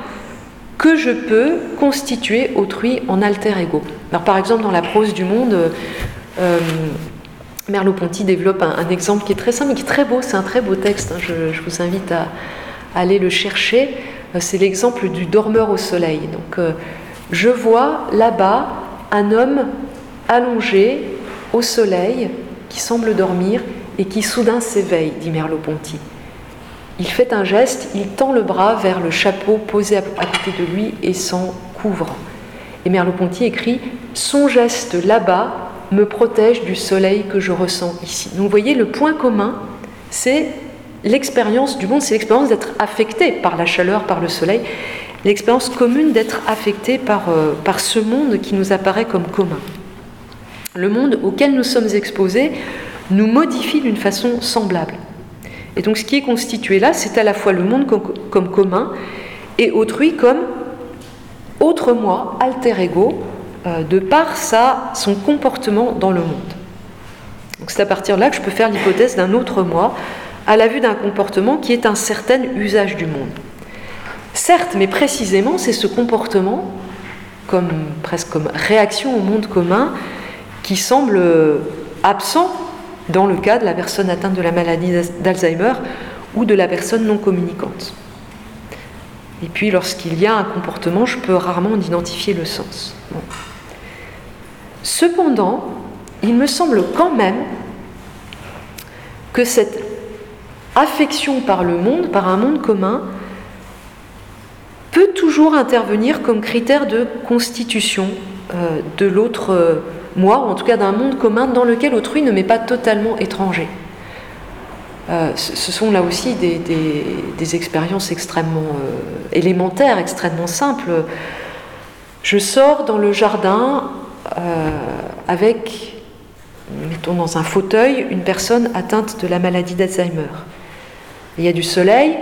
que je peux constituer autrui en alter ego. Alors, par exemple, dans la prose du monde, euh, euh, Merleau-Ponty développe un, exemple qui est très simple, mais qui est très beau. C'est un très beau texte. hein. Je, vous invite à, aller le chercher. Euh, C'est l'exemple du dormeur au soleil. Donc, je vois là-bas un homme allongé au soleil qui semble dormir et qui soudain s'éveille, dit Merleau-Ponty. Il fait un geste, il tend le bras vers le chapeau posé à, côté de lui et s'en couvre. Et Merleau-Ponty écrit Son geste là-bas me protège du soleil que je ressens ici. Donc vous voyez, le point commun, c'est l'expérience du monde, c'est l'expérience d'être affecté par la chaleur, par le soleil, l'expérience commune d'être affecté par, euh, par ce monde qui nous apparaît comme commun. Le monde auquel nous sommes exposés nous modifie d'une façon semblable. Et donc ce qui est constitué là, c'est à la fois le monde comme, commun et autrui comme autre moi, alter ego, euh, de par sa, son comportement dans le monde. Donc c'est à partir de là que je peux faire l'hypothèse d'un autre moi à la vue d'un comportement qui est un certain usage du monde. Certes, mais précisément, c'est ce comportement, comme, presque comme réaction au monde commun, qui semble euh, absent dans le cas de la personne atteinte de la maladie d'Alzheimer ou de la personne non communicante. Et puis lorsqu'il y a un comportement, je peux rarement en identifier le sens. Cependant, il me semble quand même que cette affection par le monde, par un monde commun, peut toujours intervenir comme critère de constitution euh, de l'autre euh, moi, ou en tout cas d'un monde commun dans lequel autrui ne m'est pas totalement étranger. Euh, ce sont là aussi des, expériences extrêmement euh, élémentaires, extrêmement simples. Je sors dans le jardin euh, avec, mettons dans un fauteuil, une personne atteinte de la maladie d'Alzheimer. Il y a du soleil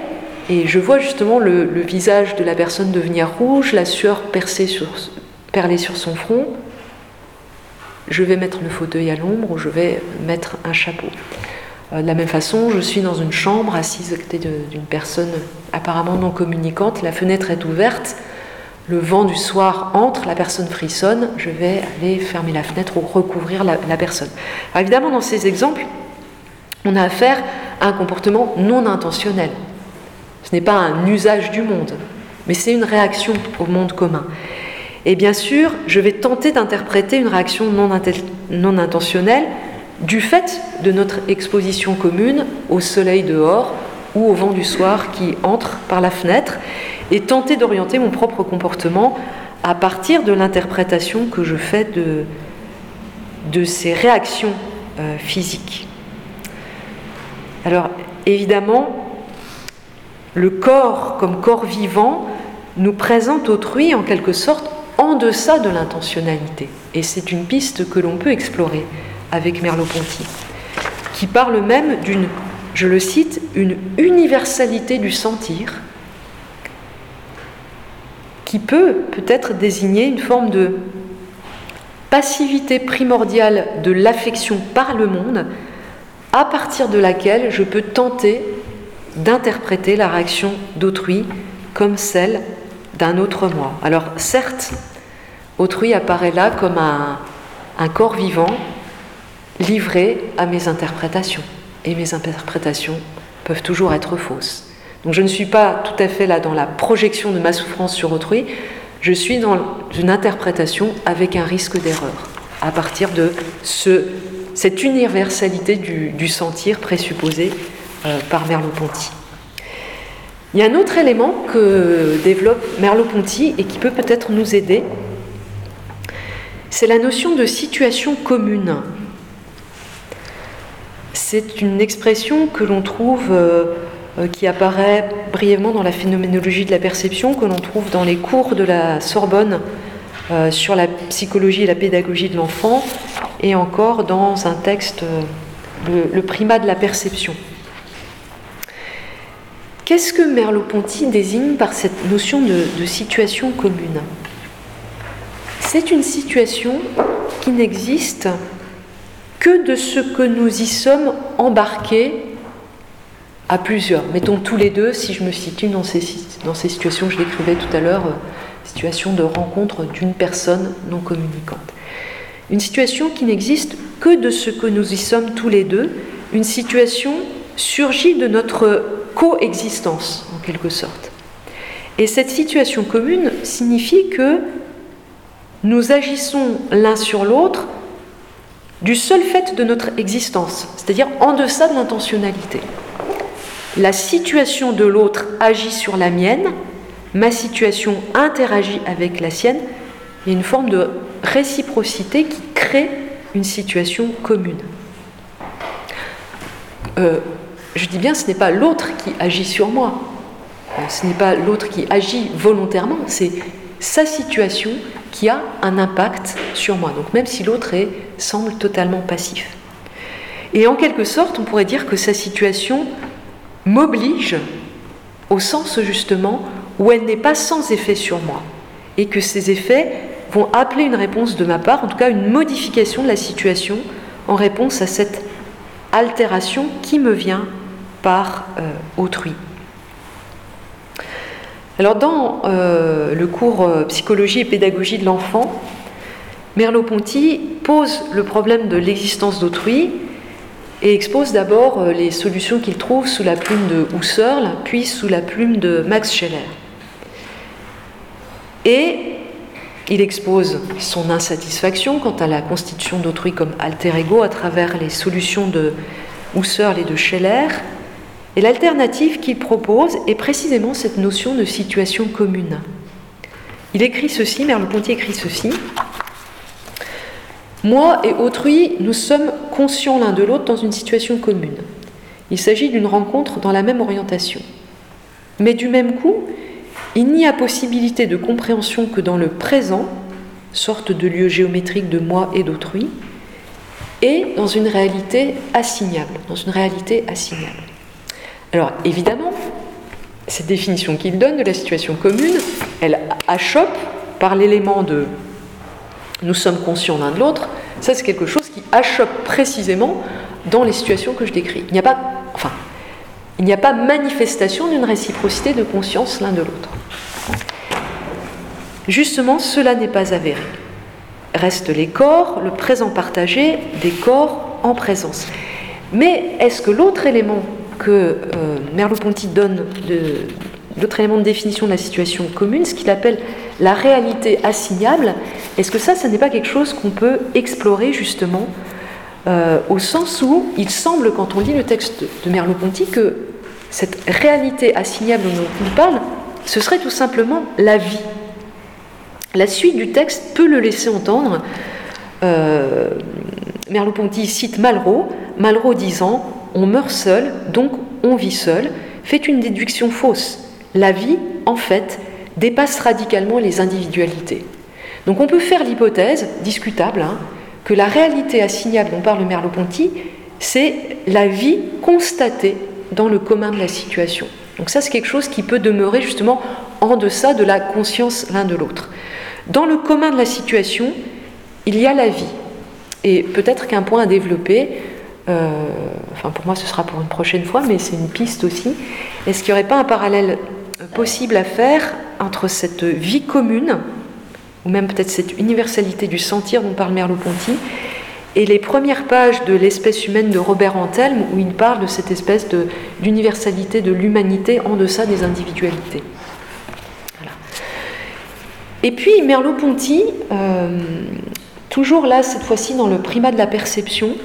et je vois justement le, le visage de la personne devenir rouge, la sueur percée sur, perler sur son front. Je vais mettre le fauteuil à l'ombre ou je vais mettre un chapeau. Euh, De la même façon, je suis dans une chambre assise à côté d'une personne apparemment non communicante, la fenêtre est ouverte, le vent du soir entre, la personne frissonne, je vais aller fermer la fenêtre ou recouvrir la, personne. Évidemment, dans ces exemples, on a affaire à un comportement non intentionnel. Ce n'est pas un usage du monde, mais c'est une réaction au monde commun. Et bien sûr, je vais tenter d'interpréter une réaction non, intentionnelle du fait de notre exposition commune au soleil dehors ou au vent du soir qui entre par la fenêtre et tenter d'orienter mon propre comportement à partir de l'interprétation que je fais de, de ces réactions euh, physiques. Alors évidemment, le corps comme corps vivant nous présente autrui en quelque sorte en deçà de l'intentionnalité. Et c'est une piste que l'on peut explorer avec Merleau-Ponty, qui parle même d'une, je le cite, une universalité du sentir, qui peut peut-être désigner une forme de passivité primordiale de l'affection par le monde, à partir de laquelle je peux tenter d'interpréter la réaction d'autrui comme celle d'un autre moi. Alors certes, autrui apparaît là comme un, corps vivant livré à mes interprétations. Et mes interprétations peuvent toujours être fausses. Donc je ne suis pas tout à fait là dans la projection de ma souffrance sur autrui, je suis dans une interprétation avec un risque d'erreur, à partir de ce, cette universalité du, sentir présupposé euh, par Merleau-Ponty. Il y a un autre élément que développe Merleau-Ponty et qui peut peut-être nous aider, c'est la notion de situation commune. C'est une expression que l'on trouve, euh, euh, qui apparaît brièvement dans la phénoménologie de la perception, que l'on trouve dans les cours de la Sorbonne euh, sur la psychologie et la pédagogie de l'enfant, et encore dans un texte, le, primat de la perception. Qu'est-ce que Merleau-Ponty désigne par cette notion de situation commune? C'est une situation qui n'existe que de ce que nous y sommes embarqués à plusieurs. Mettons tous les deux, si je me situe dans ces, dans ces situations que je décrivais tout à l'heure, euh, situation de rencontre d'une personne non communicante. Une situation qui n'existe que de ce que nous y sommes tous les deux, une situation surgit de notre coexistence, en quelque sorte. Et cette situation commune signifie que nous agissons l'un sur l'autre du seul fait de notre existence, c'est-à-dire en deçà de l'intentionnalité. La situation de l'autre agit sur la mienne, ma situation interagit avec la sienne, il y a une forme de réciprocité qui crée une situation commune. Euh, je dis bien, ce n'est pas l'autre qui agit sur moi, ce n'est pas l'autre qui agit volontairement, c'est sa situation qui a un impact sur moi. Donc même si l'autre semble totalement passif. Et en quelque sorte, on pourrait dire que sa situation m'oblige au sens justement où elle n'est pas sans effet sur moi et que ces effets vont appeler une réponse de ma part, en tout cas une modification de la situation en réponse à cette altération qui me vient par euh, autrui. Alors dans euh, le cours euh, Psychologie et pédagogie de l'enfant, Merleau-Ponty pose le problème de l'existence d'autrui et expose d'abord les solutions qu'il trouve sous la plume de Husserl, puis sous la plume de Max Scheller. Et il expose son insatisfaction quant à la constitution d'autrui comme alter ego à travers les solutions de Husserl et de Scheller, et l'alternative qu'il propose est précisément cette notion de situation commune. Il écrit ceci, Merleau-Ponty écrit ceci. Moi et autrui, nous sommes conscients l'un de l'autre dans une situation commune. Il s'agit d'une rencontre dans la même orientation. Mais du même coup, il n'y a possibilité de compréhension que dans le présent, sorte de lieu géométrique de moi et d'autrui, et dans une réalité assignable, dans une réalité assignable. Alors évidemment, cette définition qu'il donne de la situation commune, elle achoppe par l'élément de nous sommes conscients l'un de l'autre, ça c'est quelque chose qui achoppe précisément dans les situations que je décris. Il n'y a pas, enfin, il n'y a pas manifestation d'une réciprocité de conscience l'un de l'autre. Justement, cela n'est pas avéré. Restent les corps, le présent partagé des corps en présence. Mais est-ce que l'autre élément que euh, Merleau-Ponty donne d'autres éléments de définition de la situation commune, ce qu'il appelle la réalité assignable. Est-ce que ça, ce n'est pas quelque chose qu'on peut explorer justement euh, au sens où il semble, quand on lit le texte de Merleau-Ponty, que cette réalité assignable dont il parle, ce serait tout simplement la vie. La suite du texte peut le laisser entendre. Euh, Merleau-Ponty cite Malraux, Malraux disant on meurt seul, donc on vit seul, fait une déduction fausse. La vie, en fait, dépasse radicalement les individualités. Donc on peut faire l'hypothèse, discutable, hein, que la réalité assignable dont parle Merleau-Ponty, c'est la vie constatée dans le commun de la situation. Donc ça, c'est quelque chose qui peut demeurer justement en deçà de la conscience l'un de l'autre. Dans le commun de la situation, il y a la vie. Et peut-être qu'un point à développer, enfin pour moi ce sera pour une prochaine fois, mais c'est une piste aussi. Est-ce qu'il n'y aurait pas un parallèle possible à faire entre cette vie commune ou même peut-être cette universalité du sentir dont parle Merleau-Ponty, et les premières pages de l'espèce humaine de Robert Antelme, où il parle de cette espèce d'universalité de, l'humanité en deçà des individualités? Et puis Merleau-Ponty, euh, toujours là, cette fois-ci dans le primat de la perception,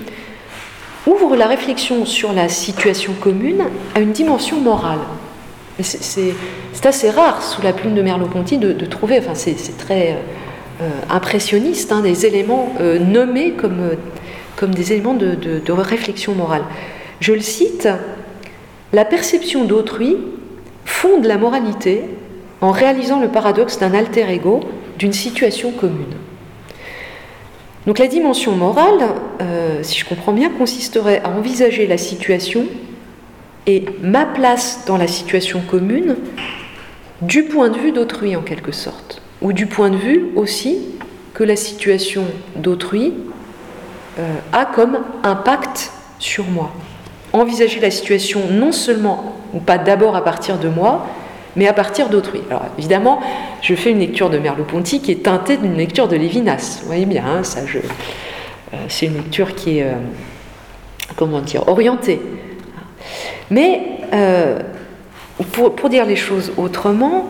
ouvre la réflexion sur la situation commune à une dimension morale. C'est assez rare sous la plume de Merleau-Ponty de, trouver, enfin c'est très euh, impressionniste, hein, des éléments euh, nommés comme, comme des éléments de, de réflexion morale. Je le cite, la perception d'autrui fonde la moralité en réalisant le paradoxe d'un alter ego d'une situation commune. Donc la dimension morale, euh, si je comprends bien, consisterait à envisager la situation et ma place dans la situation commune du point de vue d'autrui en quelque sorte, ou du point de vue aussi que la situation d'autrui euh, a comme impact sur moi. Envisager la situation non seulement, ou pas d'abord à partir de moi, mais à partir d'autrui. Alors évidemment, je fais une lecture de Merleau-Ponty qui est teintée d'une lecture de Lévinas. Vous voyez bien, hein, ça, euh, c'est une lecture qui est, euh, comment dire, orientée. Mais euh, pour, pour, dire les choses autrement,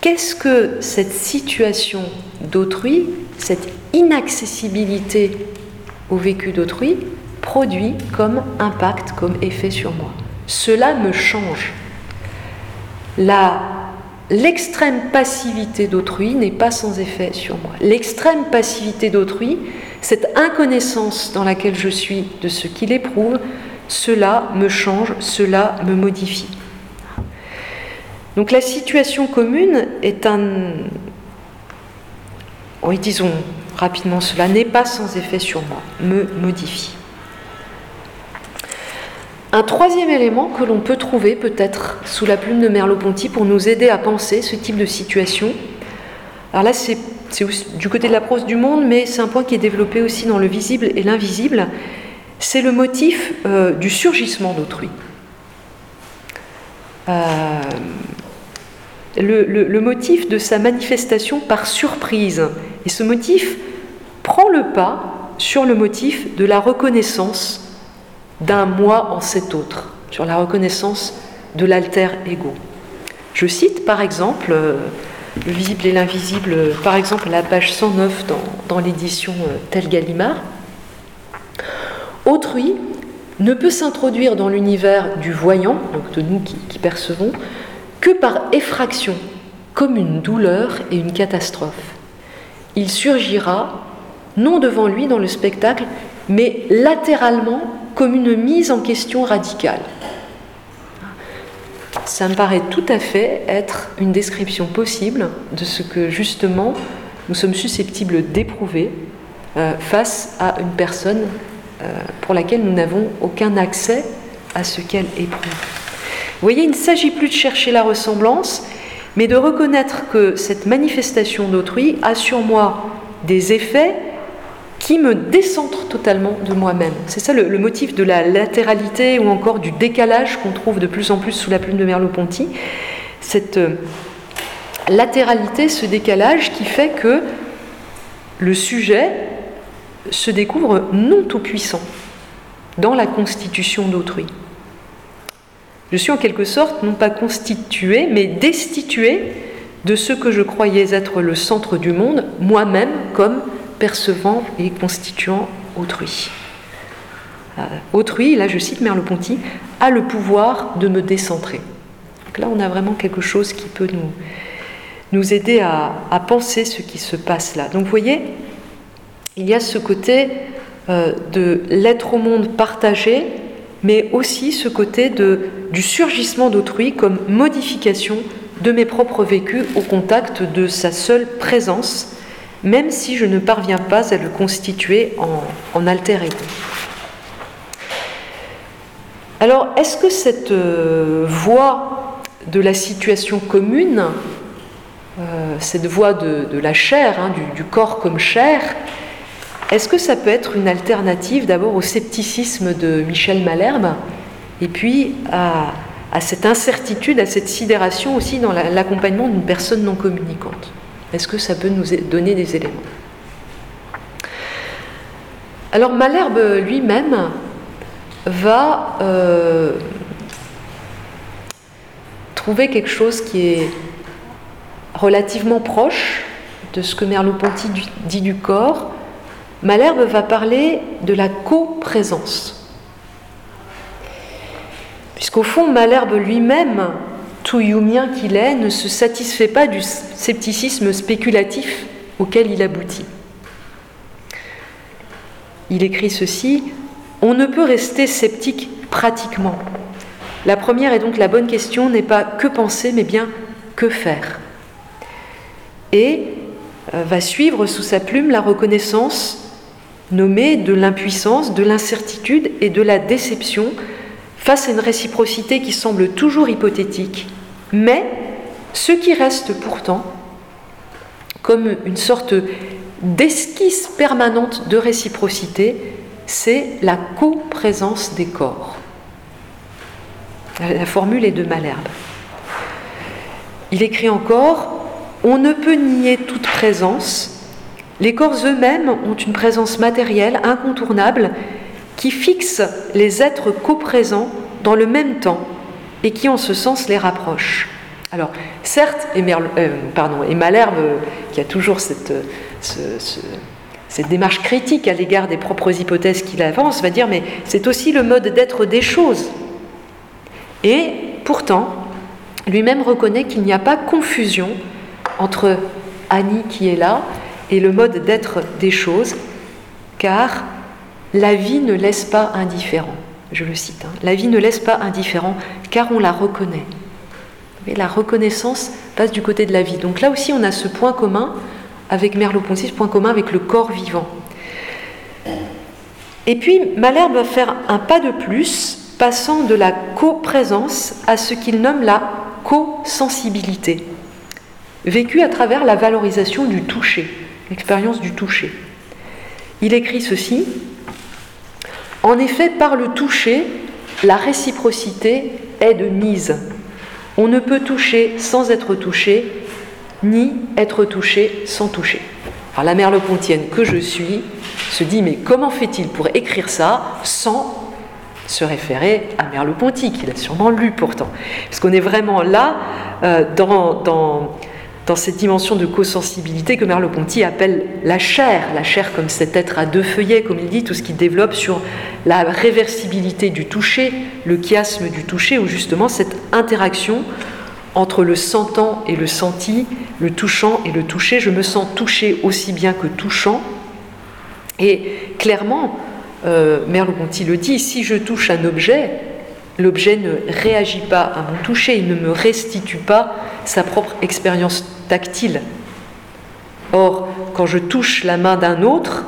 qu'est-ce que cette situation d'autrui, cette inaccessibilité au vécu d'autrui, produit comme impact, comme effet sur moi? Cela me change l'extrême passivité d'autrui n'est pas sans effet sur moi. L'extrême passivité d'autrui, cette inconnaissance dans laquelle je suis de ce qu'il éprouve, cela me change, cela me modifie. Donc la situation commune est un... Oui, disons rapidement, cela n'est pas sans effet sur moi, me modifie. Un troisième élément que l'on peut trouver peut-être sous la plume de Merleau-Ponty pour nous aider à penser ce type de situation, alors là c'est du côté de la prose du monde, mais c'est un point qui est développé aussi dans le visible et l'invisible, c'est le motif euh, du surgissement d'autrui. Euh, le, motif de sa manifestation par surprise. Et ce motif prend le pas sur le motif de la reconnaissance d'un moi en cet autre, sur la reconnaissance de l'alter ego. Je cite par exemple euh, le visible et l'invisible, par exemple la page 109 dans, l'édition euh, Tel Gallimard. Autrui ne peut s'introduire dans l'univers du voyant, donc de nous qui percevons, que par effraction, comme une douleur et une catastrophe. Il surgira, non devant lui dans le spectacle, mais latéralement comme une mise en question radicale. Ça me paraît tout à fait être une description possible de ce que justement nous sommes susceptibles d'éprouver euh, face à une personne euh, pour laquelle nous n'avons aucun accès à ce qu'elle éprouve. Vous voyez, il ne s'agit plus de chercher la ressemblance, mais de reconnaître que cette manifestation d'autrui a sur moi des effets qui me décentre totalement de moi-même. C'est ça le, motif de la latéralité ou encore du décalage qu'on trouve de plus en plus sous la plume de Merleau-Ponty. Cette euh, latéralité, ce décalage qui fait que le sujet se découvre non tout puissant dans la constitution d'autrui. Je suis en quelque sorte non pas constitué, mais destitué de ce que je croyais être le centre du monde, moi-même comme percevant et constituant autrui. Euh, autrui, là je cite Merleau-Ponty, a le pouvoir de me décentrer. Donc là on a vraiment quelque chose qui peut nous, nous aider à, penser ce qui se passe là. Donc vous voyez, il y a ce côté euh, de l'être au monde partagé, mais aussi ce côté de, du surgissement d'autrui comme modification de mes propres vécus au contact de sa seule présence même si je ne parviens pas à le constituer en, ego. Alors, est-ce que cette euh, voie de la situation commune, euh, cette voie de, la chair, hein, du, corps comme chair, est-ce que ça peut être une alternative d'abord au scepticisme de Michel Malherbe et puis à, à cette incertitude, à cette sidération aussi dans l'accompagnement d'une personne non communicante? Est-ce que ça peut nous donner des éléments? Alors Malherbe lui-même va euh, trouver quelque chose qui est relativement proche de ce que Merleau-Ponty dit du corps. Malherbe va parler de la coprésence. Puisqu'au fond, Malherbe lui-même, tout yumien qu'il est, ne se satisfait pas du scepticisme spéculatif auquel il aboutit. Il écrit ceci On ne peut rester sceptique pratiquement. La première et donc la bonne question n'est pas que penser, mais bien que faire. Et euh, va suivre sous sa plume la reconnaissance nommée de l'impuissance, de l'incertitude et de la déception face à une réciprocité qui semble toujours hypothétique, mais ce qui reste pourtant comme une sorte d'esquisse permanente de réciprocité, c'est la coprésence des corps. La formule est de Malherbe. Il écrit encore On ne peut nier toute présence. Les corps eux-mêmes ont une présence matérielle incontournable qui fixe les êtres coprésents dans le même temps et qui en ce sens les rapproche. Alors, certes, et, euh, pardon, et Malherbe, qui a toujours cette, cette démarche critique à l'égard des propres hypothèses qu'il avance, va dire, mais c'est aussi le mode d'être des choses. Et pourtant, lui-même reconnaît qu'il n'y a pas confusion entre Annie qui est là et le mode d'être des choses, car la vie ne laisse pas indifférent. Je le cite. Hein. La vie ne laisse pas indifférent car on la reconnaît. Mais la reconnaissance passe du côté de la vie. Donc là aussi, on a ce point commun avec Merleau-Ponty, ce point commun avec le corps vivant. Et puis, Malherbe va faire un pas de plus, passant de la coprésence à ce qu'il nomme la co-sensibilité, vécue à travers la valorisation du toucher, l'expérience du toucher. Il écrit ceci en effet, par le toucher, la réciprocité est de mise. On ne peut toucher sans être touché, ni être touché sans toucher. Alors la mère Lepontienne que je suis se dit mais comment fait-il pour écrire ça sans se référer à Merleau-Ponty, qu'il a sûrement lu pourtant? Parce qu'on est vraiment là euh, dans, dans cette dimension de co-sensibilité que Merleau-Ponty appelle la chair, la chair comme cet être à deux feuillets, comme il dit, tout ce qui développe sur la réversibilité du toucher, le chiasme du toucher, ou justement cette interaction entre le sentant et le senti, le touchant et le touché. Je me sens touché aussi bien que touchant. Et clairement, euh, Merleau-Ponty le dit, si je touche un objet, l'objet ne réagit pas à mon toucher, il ne me restitue pas sa propre expérience tactile. Or, quand je touche la main d'un autre,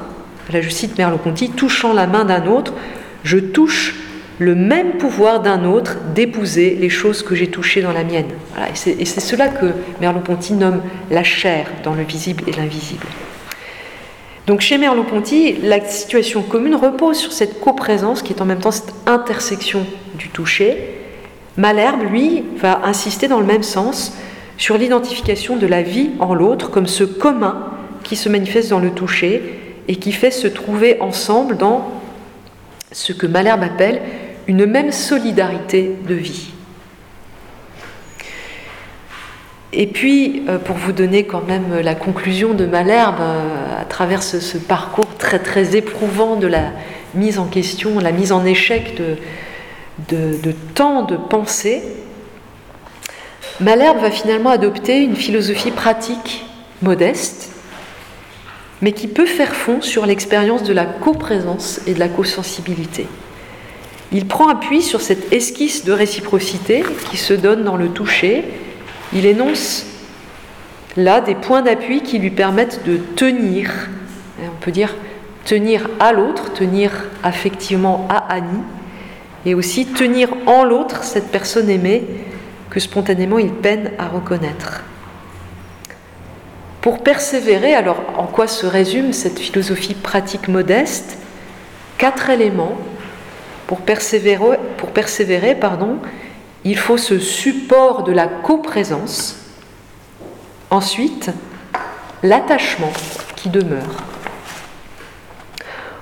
là je cite Merleau-Ponty, touchant la main d'un autre, je touche le même pouvoir d'un autre d'épouser les choses que j'ai touchées dans la mienne. et c'est cela que Merleau-Ponty nomme la chair dans le visible et l'invisible. Donc chez Merleau-Ponty, la situation commune repose sur cette coprésence qui est en même temps cette intersection du toucher. Malherbe, lui, va insister dans le même sens sur l'identification de la vie en l'autre comme ce commun qui se manifeste dans le toucher et qui fait se trouver ensemble dans ce que Malherbe appelle une même solidarité de vie. Et puis, euh, pour vous donner quand même la conclusion de Malherbe euh, à travers ce, parcours très très éprouvant de la mise en question, la mise en échec de, de, de tant de pensées, Malherbe va finalement adopter une philosophie pratique modeste, mais qui peut faire fond sur l'expérience de la coprésence et de la co-sensibilité. Il prend appui sur cette esquisse de réciprocité qui se donne dans le toucher. Il énonce là des points d'appui qui lui permettent de tenir, on peut dire tenir à l'autre, tenir affectivement à Annie, et aussi tenir en l'autre cette personne aimée que spontanément il peine à reconnaître. Pour persévérer, alors en quoi se résume cette philosophie pratique modeste? Quatre éléments. Pour persévérer, pour persévérer pardon, il faut ce support de la coprésence. Ensuite, l'attachement qui demeure.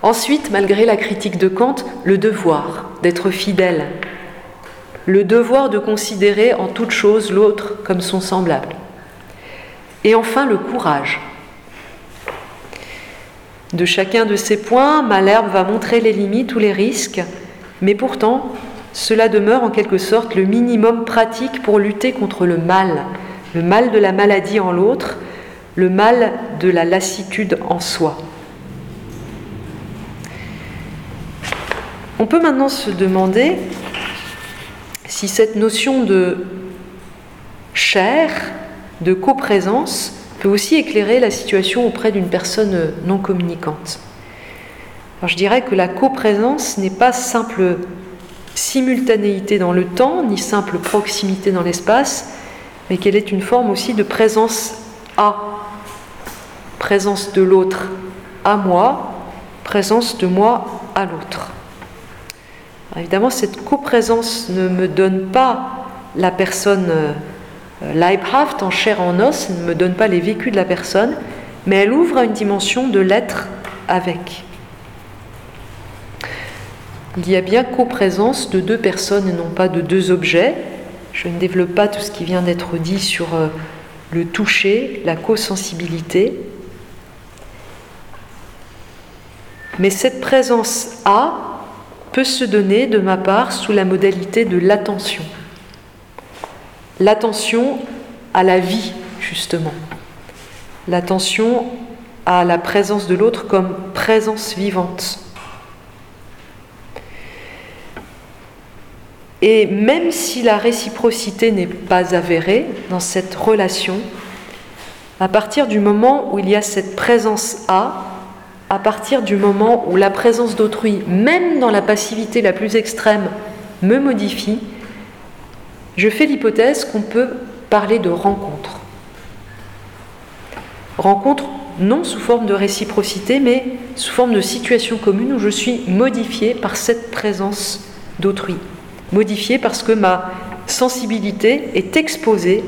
Ensuite, malgré la critique de Kant, le devoir d'être fidèle, le devoir de considérer en toute chose l'autre comme son semblable. Et enfin, le courage. De chacun de ces points, Malherbe va montrer les limites ou les risques, mais pourtant, cela demeure en quelque sorte le minimum pratique pour lutter contre le mal, le mal de la maladie en l'autre, le mal de la lassitude en soi. On peut maintenant se demander si cette notion de chair, de coprésence, peut aussi éclairer la situation auprès d'une personne non communicante. Je dirais que la coprésence n'est pas simple simultanéité dans le temps, ni simple proximité dans l'espace, mais qu'elle est une forme aussi de présence à, présence de l'autre à moi, présence de moi à l'autre. Évidemment, cette coprésence ne me donne pas la personne euh, en chair en os, ne me donne pas les vécus de la personne, mais elle ouvre à une dimension de l'être avec. Il y a bien coprésence de deux personnes et non pas de deux objets. Je ne développe pas tout ce qui vient d'être dit sur euh, le toucher, la co-sensibilité. Mais cette présence A peut se donner de ma part sous la modalité de l'attention. L'attention à la vie, justement. L'attention à la présence de l'autre comme présence vivante. Et même si la réciprocité n'est pas avérée dans cette relation, à partir du moment où il y a cette présence A, à partir du moment où la présence d'autrui, même dans la passivité la plus extrême, me modifie, je fais l'hypothèse qu'on peut parler de rencontre. Rencontre non sous forme de réciprocité, mais sous forme de situation commune où je suis modifié par cette présence d'autrui. Modifié parce que ma sensibilité est exposée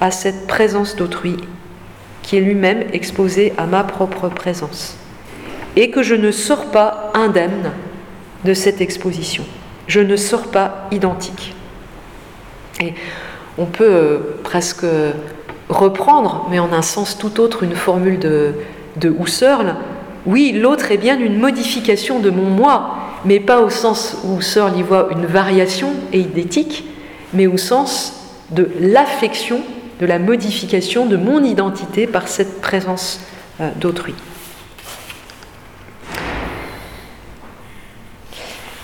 à cette présence d'autrui, qui est lui-même exposé à ma propre présence et que je ne sors pas indemne de cette exposition. Je ne sors pas identique. Et on peut euh, presque reprendre, mais en un sens tout autre, une formule de, de Husserl. Oui, l'autre est bien une modification de mon moi, mais pas au sens où Husserl y voit une variation éidétique, mais au sens de l'affection, de la modification de mon identité par cette présence euh, d'autrui.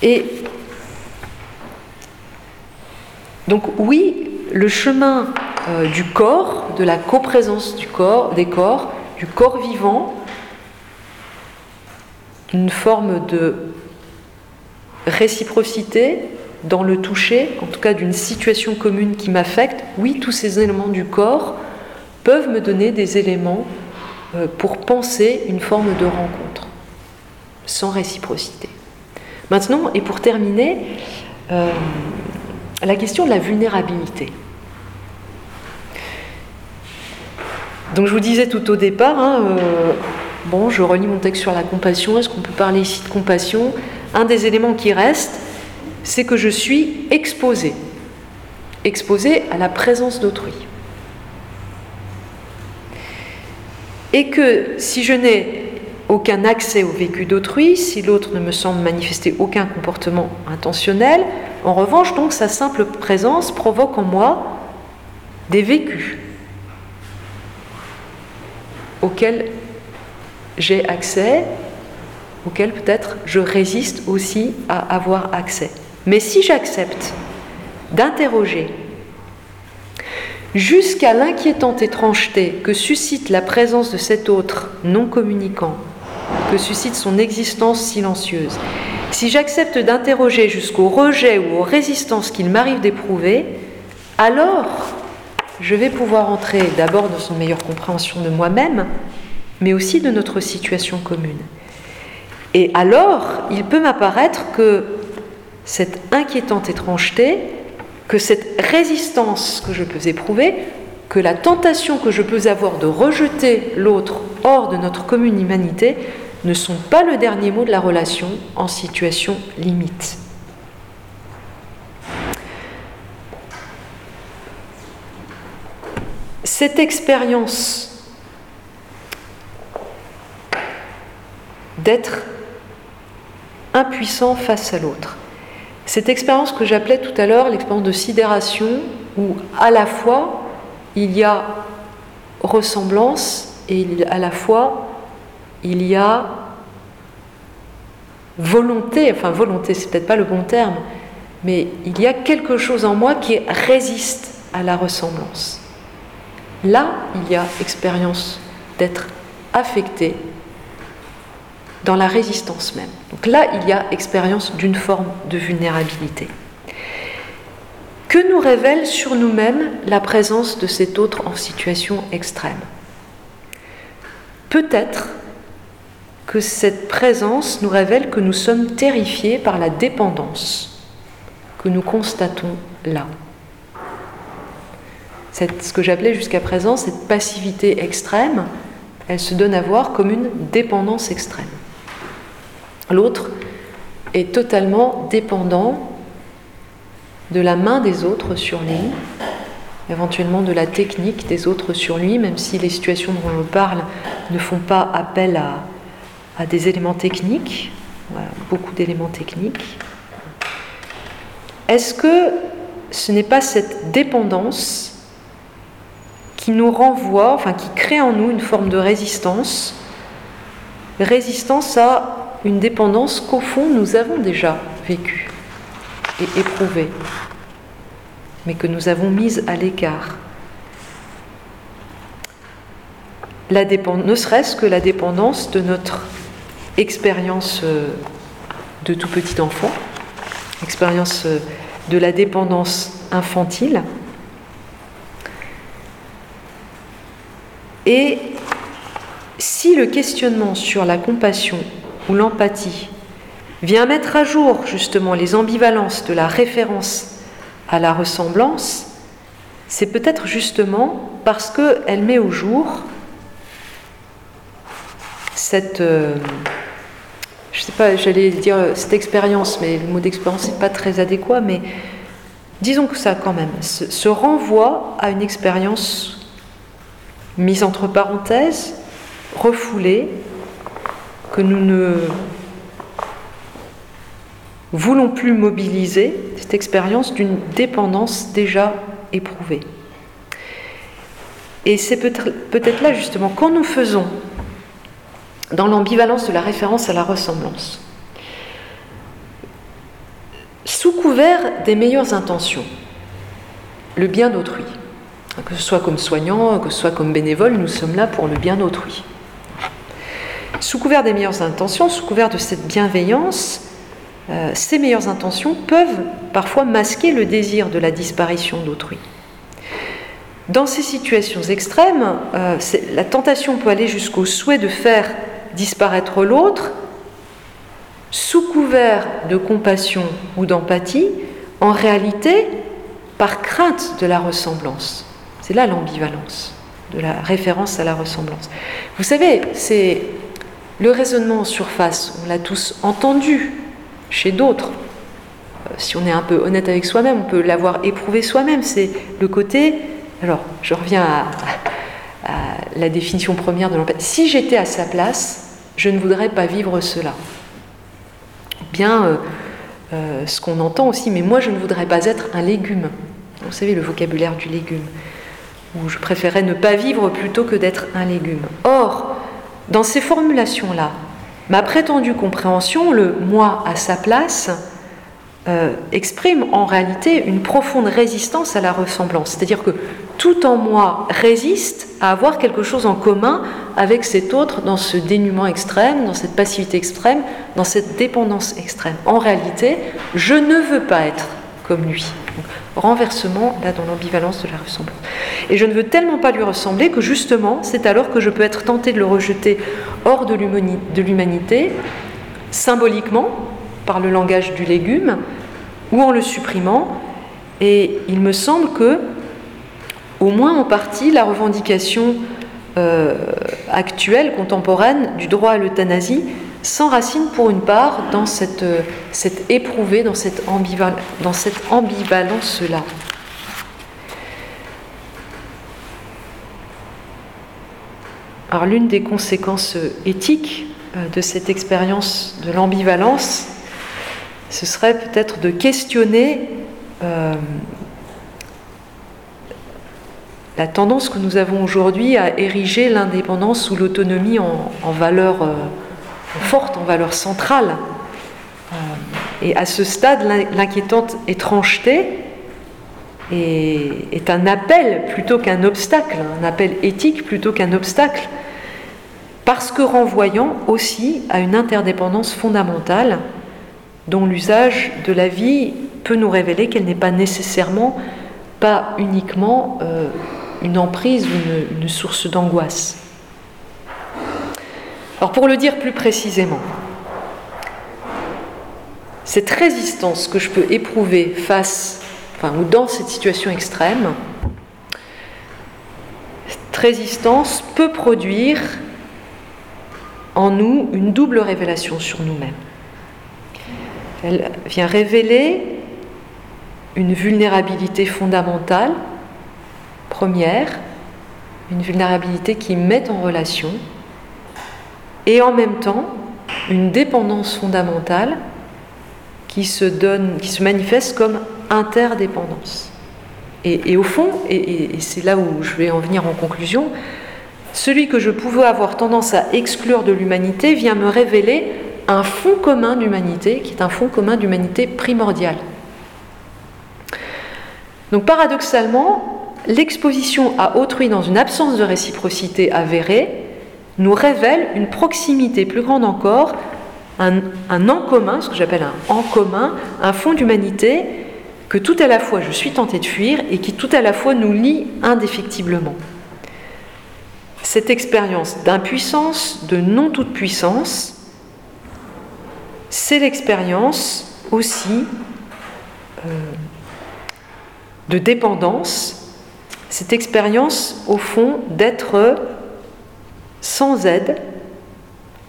Et donc oui, le chemin euh, du corps, de la coprésence du corps, des corps, du corps vivant, une forme de réciprocité dans le toucher, en tout cas d'une situation commune qui m'affecte, oui, tous ces éléments du corps peuvent me donner des éléments euh, pour penser une forme de rencontre, sans réciprocité. Maintenant, et pour terminer, euh, la question de la vulnérabilité. Donc je vous disais tout au départ, hein, euh, bon, je relis mon texte sur la compassion, est-ce qu'on peut parler ici de compassion? Un des éléments qui reste, c'est que je suis exposé, exposé à la présence d'autrui. Et que si je n'ai aucun accès au vécu d'autrui, si l'autre ne me semble manifester aucun comportement intentionnel. En revanche, donc, sa simple présence provoque en moi des vécus auxquels j'ai accès, auxquels peut-être je résiste aussi à avoir accès. Mais si j'accepte d'interroger jusqu'à l'inquiétante étrangeté que suscite la présence de cet autre non communicant que suscite son existence silencieuse. Si j'accepte d'interroger jusqu'au rejet ou aux résistances qu'il m'arrive d'éprouver, alors je vais pouvoir entrer d'abord dans son meilleure compréhension de moi-même, mais aussi de notre situation commune. Et alors, il peut m'apparaître que cette inquiétante étrangeté, que cette résistance que je peux éprouver, que la tentation que je peux avoir de rejeter l'autre hors de notre commune humanité ne sont pas le dernier mot de la relation en situation limite. Cette expérience d'être impuissant face à l'autre, cette expérience que j'appelais tout à l'heure l'expérience de sidération, où à la fois il y a ressemblance et à la fois il y a volonté, enfin volonté c'est peut-être pas le bon terme, mais il y a quelque chose en moi qui résiste à la ressemblance. Là, il y a expérience d'être affecté dans la résistance même. Donc là, il y a expérience d'une forme de vulnérabilité. Que nous révèle sur nous-mêmes la présence de cet autre en situation extrême? Peut-être que cette présence nous révèle que nous sommes terrifiés par la dépendance que nous constatons là. ce que j'appelais jusqu'à présent cette passivité extrême, elle se donne à voir comme une dépendance extrême. L'autre est totalement dépendant de la main des autres sur lui, éventuellement de la technique des autres sur lui, même si les situations dont on parle ne font pas appel à, des éléments techniques, beaucoup d'éléments techniques. Est-ce que ce n'est pas cette dépendance qui nous renvoie, enfin qui crée en nous une forme de résistance, résistance à une dépendance qu'au fond nous avons déjà vécue et éprouvée, mais que nous avons mise à l'écart. ne serait-ce que la dépendance de notre expérience euh, de tout petit enfant, expérience euh, de la dépendance infantile. Et si le questionnement sur la compassion ou l'empathie vient mettre à jour justement les ambivalences de la référence à la ressemblance, c'est peut-être justement parce qu'elle met au jour cette, euh, je sais pas, j'allais dire cette expérience, mais le mot d'expérience n'est pas très adéquat, mais disons que ça quand même, se renvoie à une expérience mise entre parenthèses, refoulée, que nous ne voulons plus mobiliser, cette expérience d'une dépendance déjà éprouvée. Et c'est peut-être là justement, quand nous faisons dans l'ambivalence de la référence à la ressemblance, sous couvert des meilleures intentions, le bien d'autrui, que ce soit comme soignant, que ce soit comme bénévole, nous sommes là pour le bien d'autrui. Sous couvert des meilleures intentions, sous couvert de cette bienveillance, euh, ces meilleures intentions peuvent parfois masquer le désir de la disparition d'autrui. Dans ces situations extrêmes, euh, la tentation peut aller jusqu'au souhait de faire disparaître l'autre sous couvert de compassion ou d'empathie, en réalité par crainte de la ressemblance. C'est là l'ambivalence de la référence à la ressemblance. Vous savez, c'est le raisonnement en surface, on l'a tous entendu chez d'autres. Euh, si on est un peu honnête avec soi-même, on peut l'avoir éprouvé soi-même. C'est le côté. Alors, je reviens à, la définition première de l'empathie. Si j'étais à sa place, je ne voudrais pas vivre cela. Bien, euh, euh, ce qu'on entend aussi, mais moi je ne voudrais pas être un légume. Vous savez, le vocabulaire du légume. Ou je préférais ne pas vivre plutôt que d'être un légume. Or, dans ces formulations-là, ma prétendue compréhension, le moi à sa place, euh, exprime en réalité une profonde résistance à la ressemblance. C'est-à-dire que tout en moi résiste à avoir quelque chose en commun avec cet autre dans ce dénuement extrême, dans cette passivité extrême, dans cette dépendance extrême. En réalité, je ne veux pas être comme lui. Renversement, là, dans l'ambivalence de la ressemblance. Et je ne veux tellement pas lui ressembler que justement, c'est alors que je peux être tenté de le rejeter hors de l'humanité, symboliquement, par le langage du légume, ou en le supprimant. Et il me semble que au moins en partie la revendication euh, actuelle, contemporaine, du droit à l'euthanasie s'enracine pour une part dans cette, euh, éprouvée, dans cette, dans cette ambivalence-là. Alors l'une des conséquences éthiques euh, de cette expérience de l'ambivalence, ce serait peut-être de questionner la tendance que nous avons aujourd'hui à ériger l'indépendance ou l'autonomie en, valeur euh, forte, en valeur centrale. Euh, et à ce stade, l'inquiétante étrangeté est, un appel plutôt qu'un obstacle, un appel éthique plutôt qu'un obstacle, parce que renvoyant aussi à une interdépendance fondamentale dont l'usage de la vie peut nous révéler qu'elle n'est pas nécessairement, pas uniquement euh, une emprise ou une, source d'angoisse. Alors pour le dire plus précisément, cette résistance que je peux éprouver face, enfin, ou dans cette situation extrême, cette résistance peut produire en nous une double révélation sur nous-mêmes. Elle vient révéler une vulnérabilité fondamentale Première, une vulnérabilité qui met en relation et en même temps une dépendance fondamentale qui se, donne, qui se manifeste comme interdépendance. Et, au fond, et, et c'est là où je vais en venir en conclusion, celui que je pouvais avoir tendance à exclure de l'humanité vient me révéler un fond commun d'humanité qui est un fond commun d'humanité primordial. Donc paradoxalement, l'exposition à autrui dans une absence de réciprocité avérée nous révèle une proximité plus grande encore, un, en commun, ce que j'appelle un en commun, un fond d'humanité que tout à la fois je suis tenté de fuir et qui tout à la fois nous lie indéfectiblement. Cette expérience d'impuissance, de non-toute-puissance, c'est l'expérience aussi euh, de dépendance cette expérience, au fond, d'être sans aide,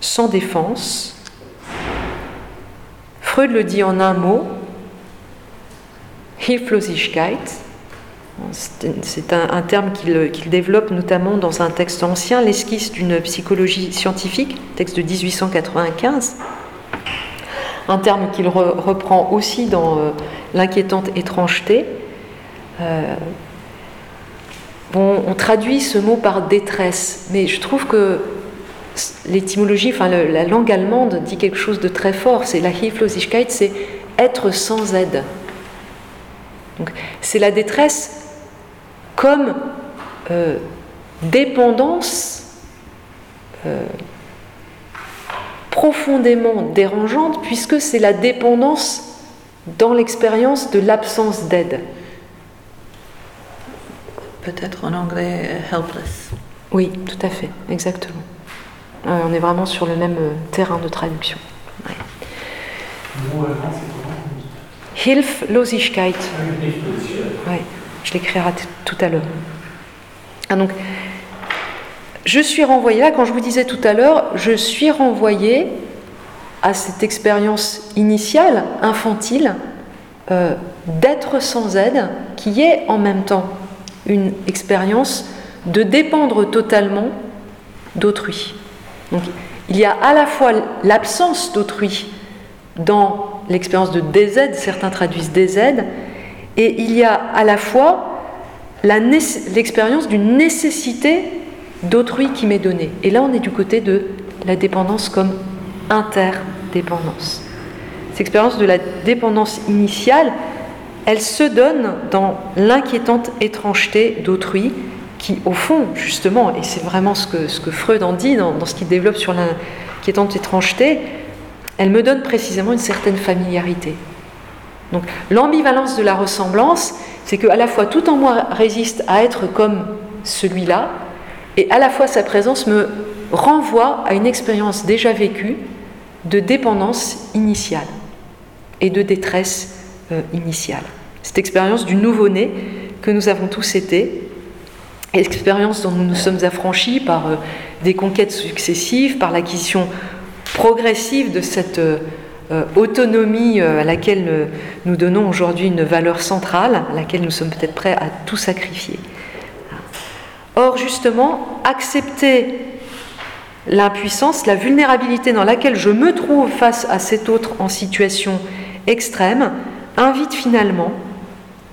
sans défense. Freud le dit en un mot, Hilflosigkeit. C'est un, terme qu'il développe notamment dans un texte ancien, l'esquisse d'une psychologie scientifique, texte de 1895. Un terme qu'il reprend aussi dans euh, L'inquiétante étrangeté. Euh, on traduit ce mot par détresse, mais je trouve que l'étymologie, enfin la langue allemande dit quelque chose de très fort. C'est la Hilflosigkeit, c'est être sans aide. Donc c'est la détresse comme euh, dépendance euh, profondément dérangeante, puisque c'est la dépendance dans l'expérience de l'absence d'aide peut-être en anglais euh, helpless. Oui, tout à fait, exactement. Euh, on est vraiment sur le même euh, terrain de traduction. Ouais. Hilflosigkeit. Ouais, je l'écrirai tout à l'heure. Ah, donc, je suis renvoyée là, quand je vous disais tout à l'heure, je suis renvoyée à cette expérience initiale, infantile, d'être sans aide, qui est en même temps une expérience de dépendre totalement d'autrui. Donc il y a à la fois l'absence d'autrui dans l'expérience de DZ, certains traduisent DZ, et il y a à la fois l'expérience d'une nécessité d'autrui qui m'est donnée. Et là, on est du côté de la dépendance comme interdépendance. Cette expérience de la dépendance initiale, elle se donne dans l'inquiétante étrangeté d'autrui qui, au fond, justement, et c'est vraiment ce que, Freud en dit dans, ce qu'il développe sur l'inquiétante étrangeté, elle me donne précisément une certaine familiarité. Donc l'ambivalence de la ressemblance, c'est que à la fois tout en moi résiste à être comme celui-là, et à la fois sa présence me renvoie à une expérience déjà vécue de dépendance initiale et de détresse euh, initiale. Cette expérience du nouveau-né que nous avons tous été expérience dont nous nous sommes affranchis par euh, des conquêtes successives, par l'acquisition progressive de cette euh, autonomie à laquelle nous donnons aujourd'hui une valeur centrale, à laquelle nous sommes peut-être prêts à tout sacrifier. Or, justement, accepter l'impuissance, la vulnérabilité dans laquelle je me trouve face à cet autre en situation extrême, invite finalement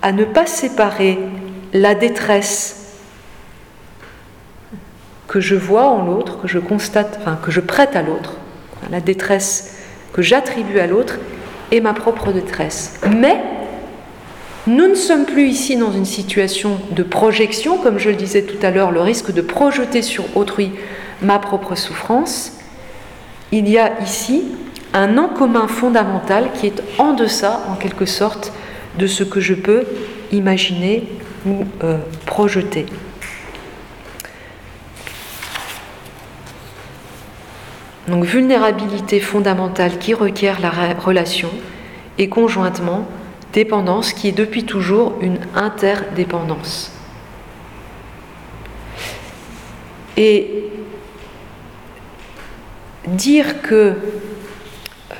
à ne pas séparer la détresse que je vois en l'autre, que je constate, enfin que je prête à l'autre, la détresse que j'attribue à l'autre et ma propre détresse. Mais nous ne sommes plus ici dans une situation de projection, comme je le disais tout à l'heure, le risque de projeter sur autrui ma propre souffrance. Il y a ici un en commun fondamental qui est en deçà, en quelque sorte, de ce que je peux imaginer ou euh, projeter. Donc vulnérabilité fondamentale qui requiert la relation et conjointement dépendance qui est depuis toujours une interdépendance. Et dire que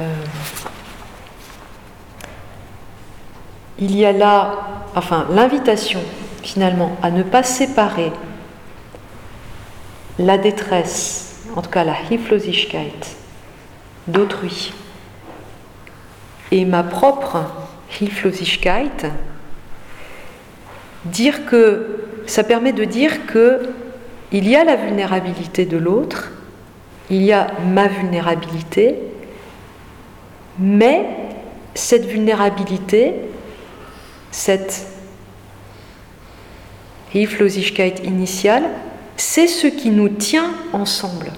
euh, il y a là, enfin, l'invitation finalement à ne pas séparer la détresse, en tout cas la Hilflosigkeit d'autrui, et ma propre Hilflosigkeit, dire que ça permet de dire que il y a la vulnérabilité de l'autre, il y a ma vulnérabilité, mais cette vulnérabilité, cette Hilflosigkeit initiale, c'est ce qui nous tient ensemble.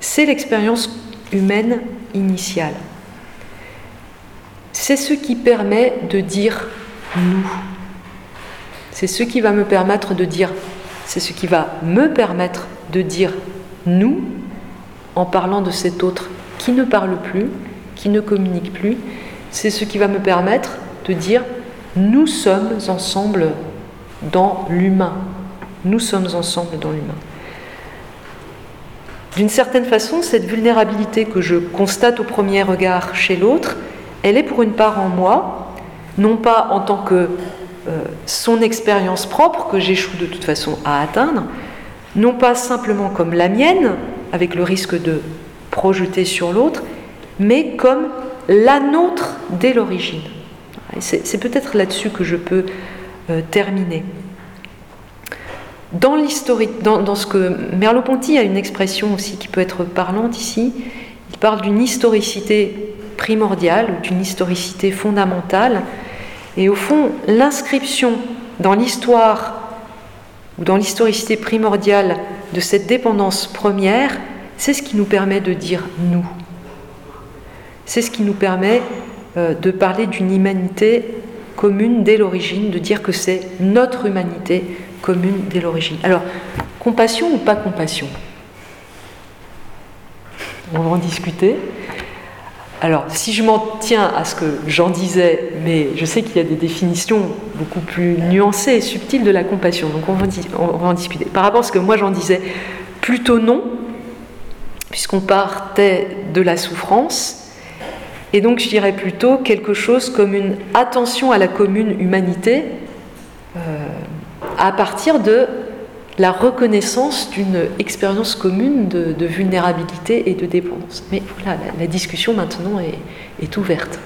C'est l'expérience humaine initiale. C'est ce qui permet de dire nous. C'est ce qui va me permettre de dire, c'est ce qui va me permettre de dire nous en parlant de cet autre qui ne parle plus, qui ne communique plus. C'est ce qui va me permettre de dire nous sommes ensemble dans l'humain. Nous sommes ensemble dans l'humain. D'une certaine façon, cette vulnérabilité que je constate au premier regard chez l'autre, elle est pour une part en moi, non pas en tant que euh, son expérience propre que j'échoue de toute façon à atteindre, non pas simplement comme la mienne, avec le risque de projeter sur l'autre, mais comme la nôtre dès l'origine. C'est peut-être là-dessus que je peux euh, terminer. Dans l'historique, dans, ce que Merleau-Ponty a une expression aussi qui peut être parlante ici, il parle d'une historicité primordiale, d'une historicité fondamentale, et au fond, l'inscription dans l'histoire ou dans l'historicité primordiale de cette dépendance première, c'est ce qui nous permet de dire nous. C'est ce qui nous permet de parler d'une humanité commune dès l'origine, de dire que c'est notre humanité commune dès l'origine. Alors, compassion ou pas compassion? On va en discuter. Alors, si je m'en tiens à ce que j'en disais, mais je sais qu'il y a des définitions beaucoup plus nuancées et subtiles de la compassion, donc on va, en discuter. Par rapport à ce que moi j'en disais, plutôt non, puisqu'on partait de la souffrance, et donc je dirais plutôt quelque chose comme une attention à la commune humanité euh, à partir de la reconnaissance d'une expérience commune de, vulnérabilité et de dépendance. Mais voilà, la, discussion maintenant est ouverte.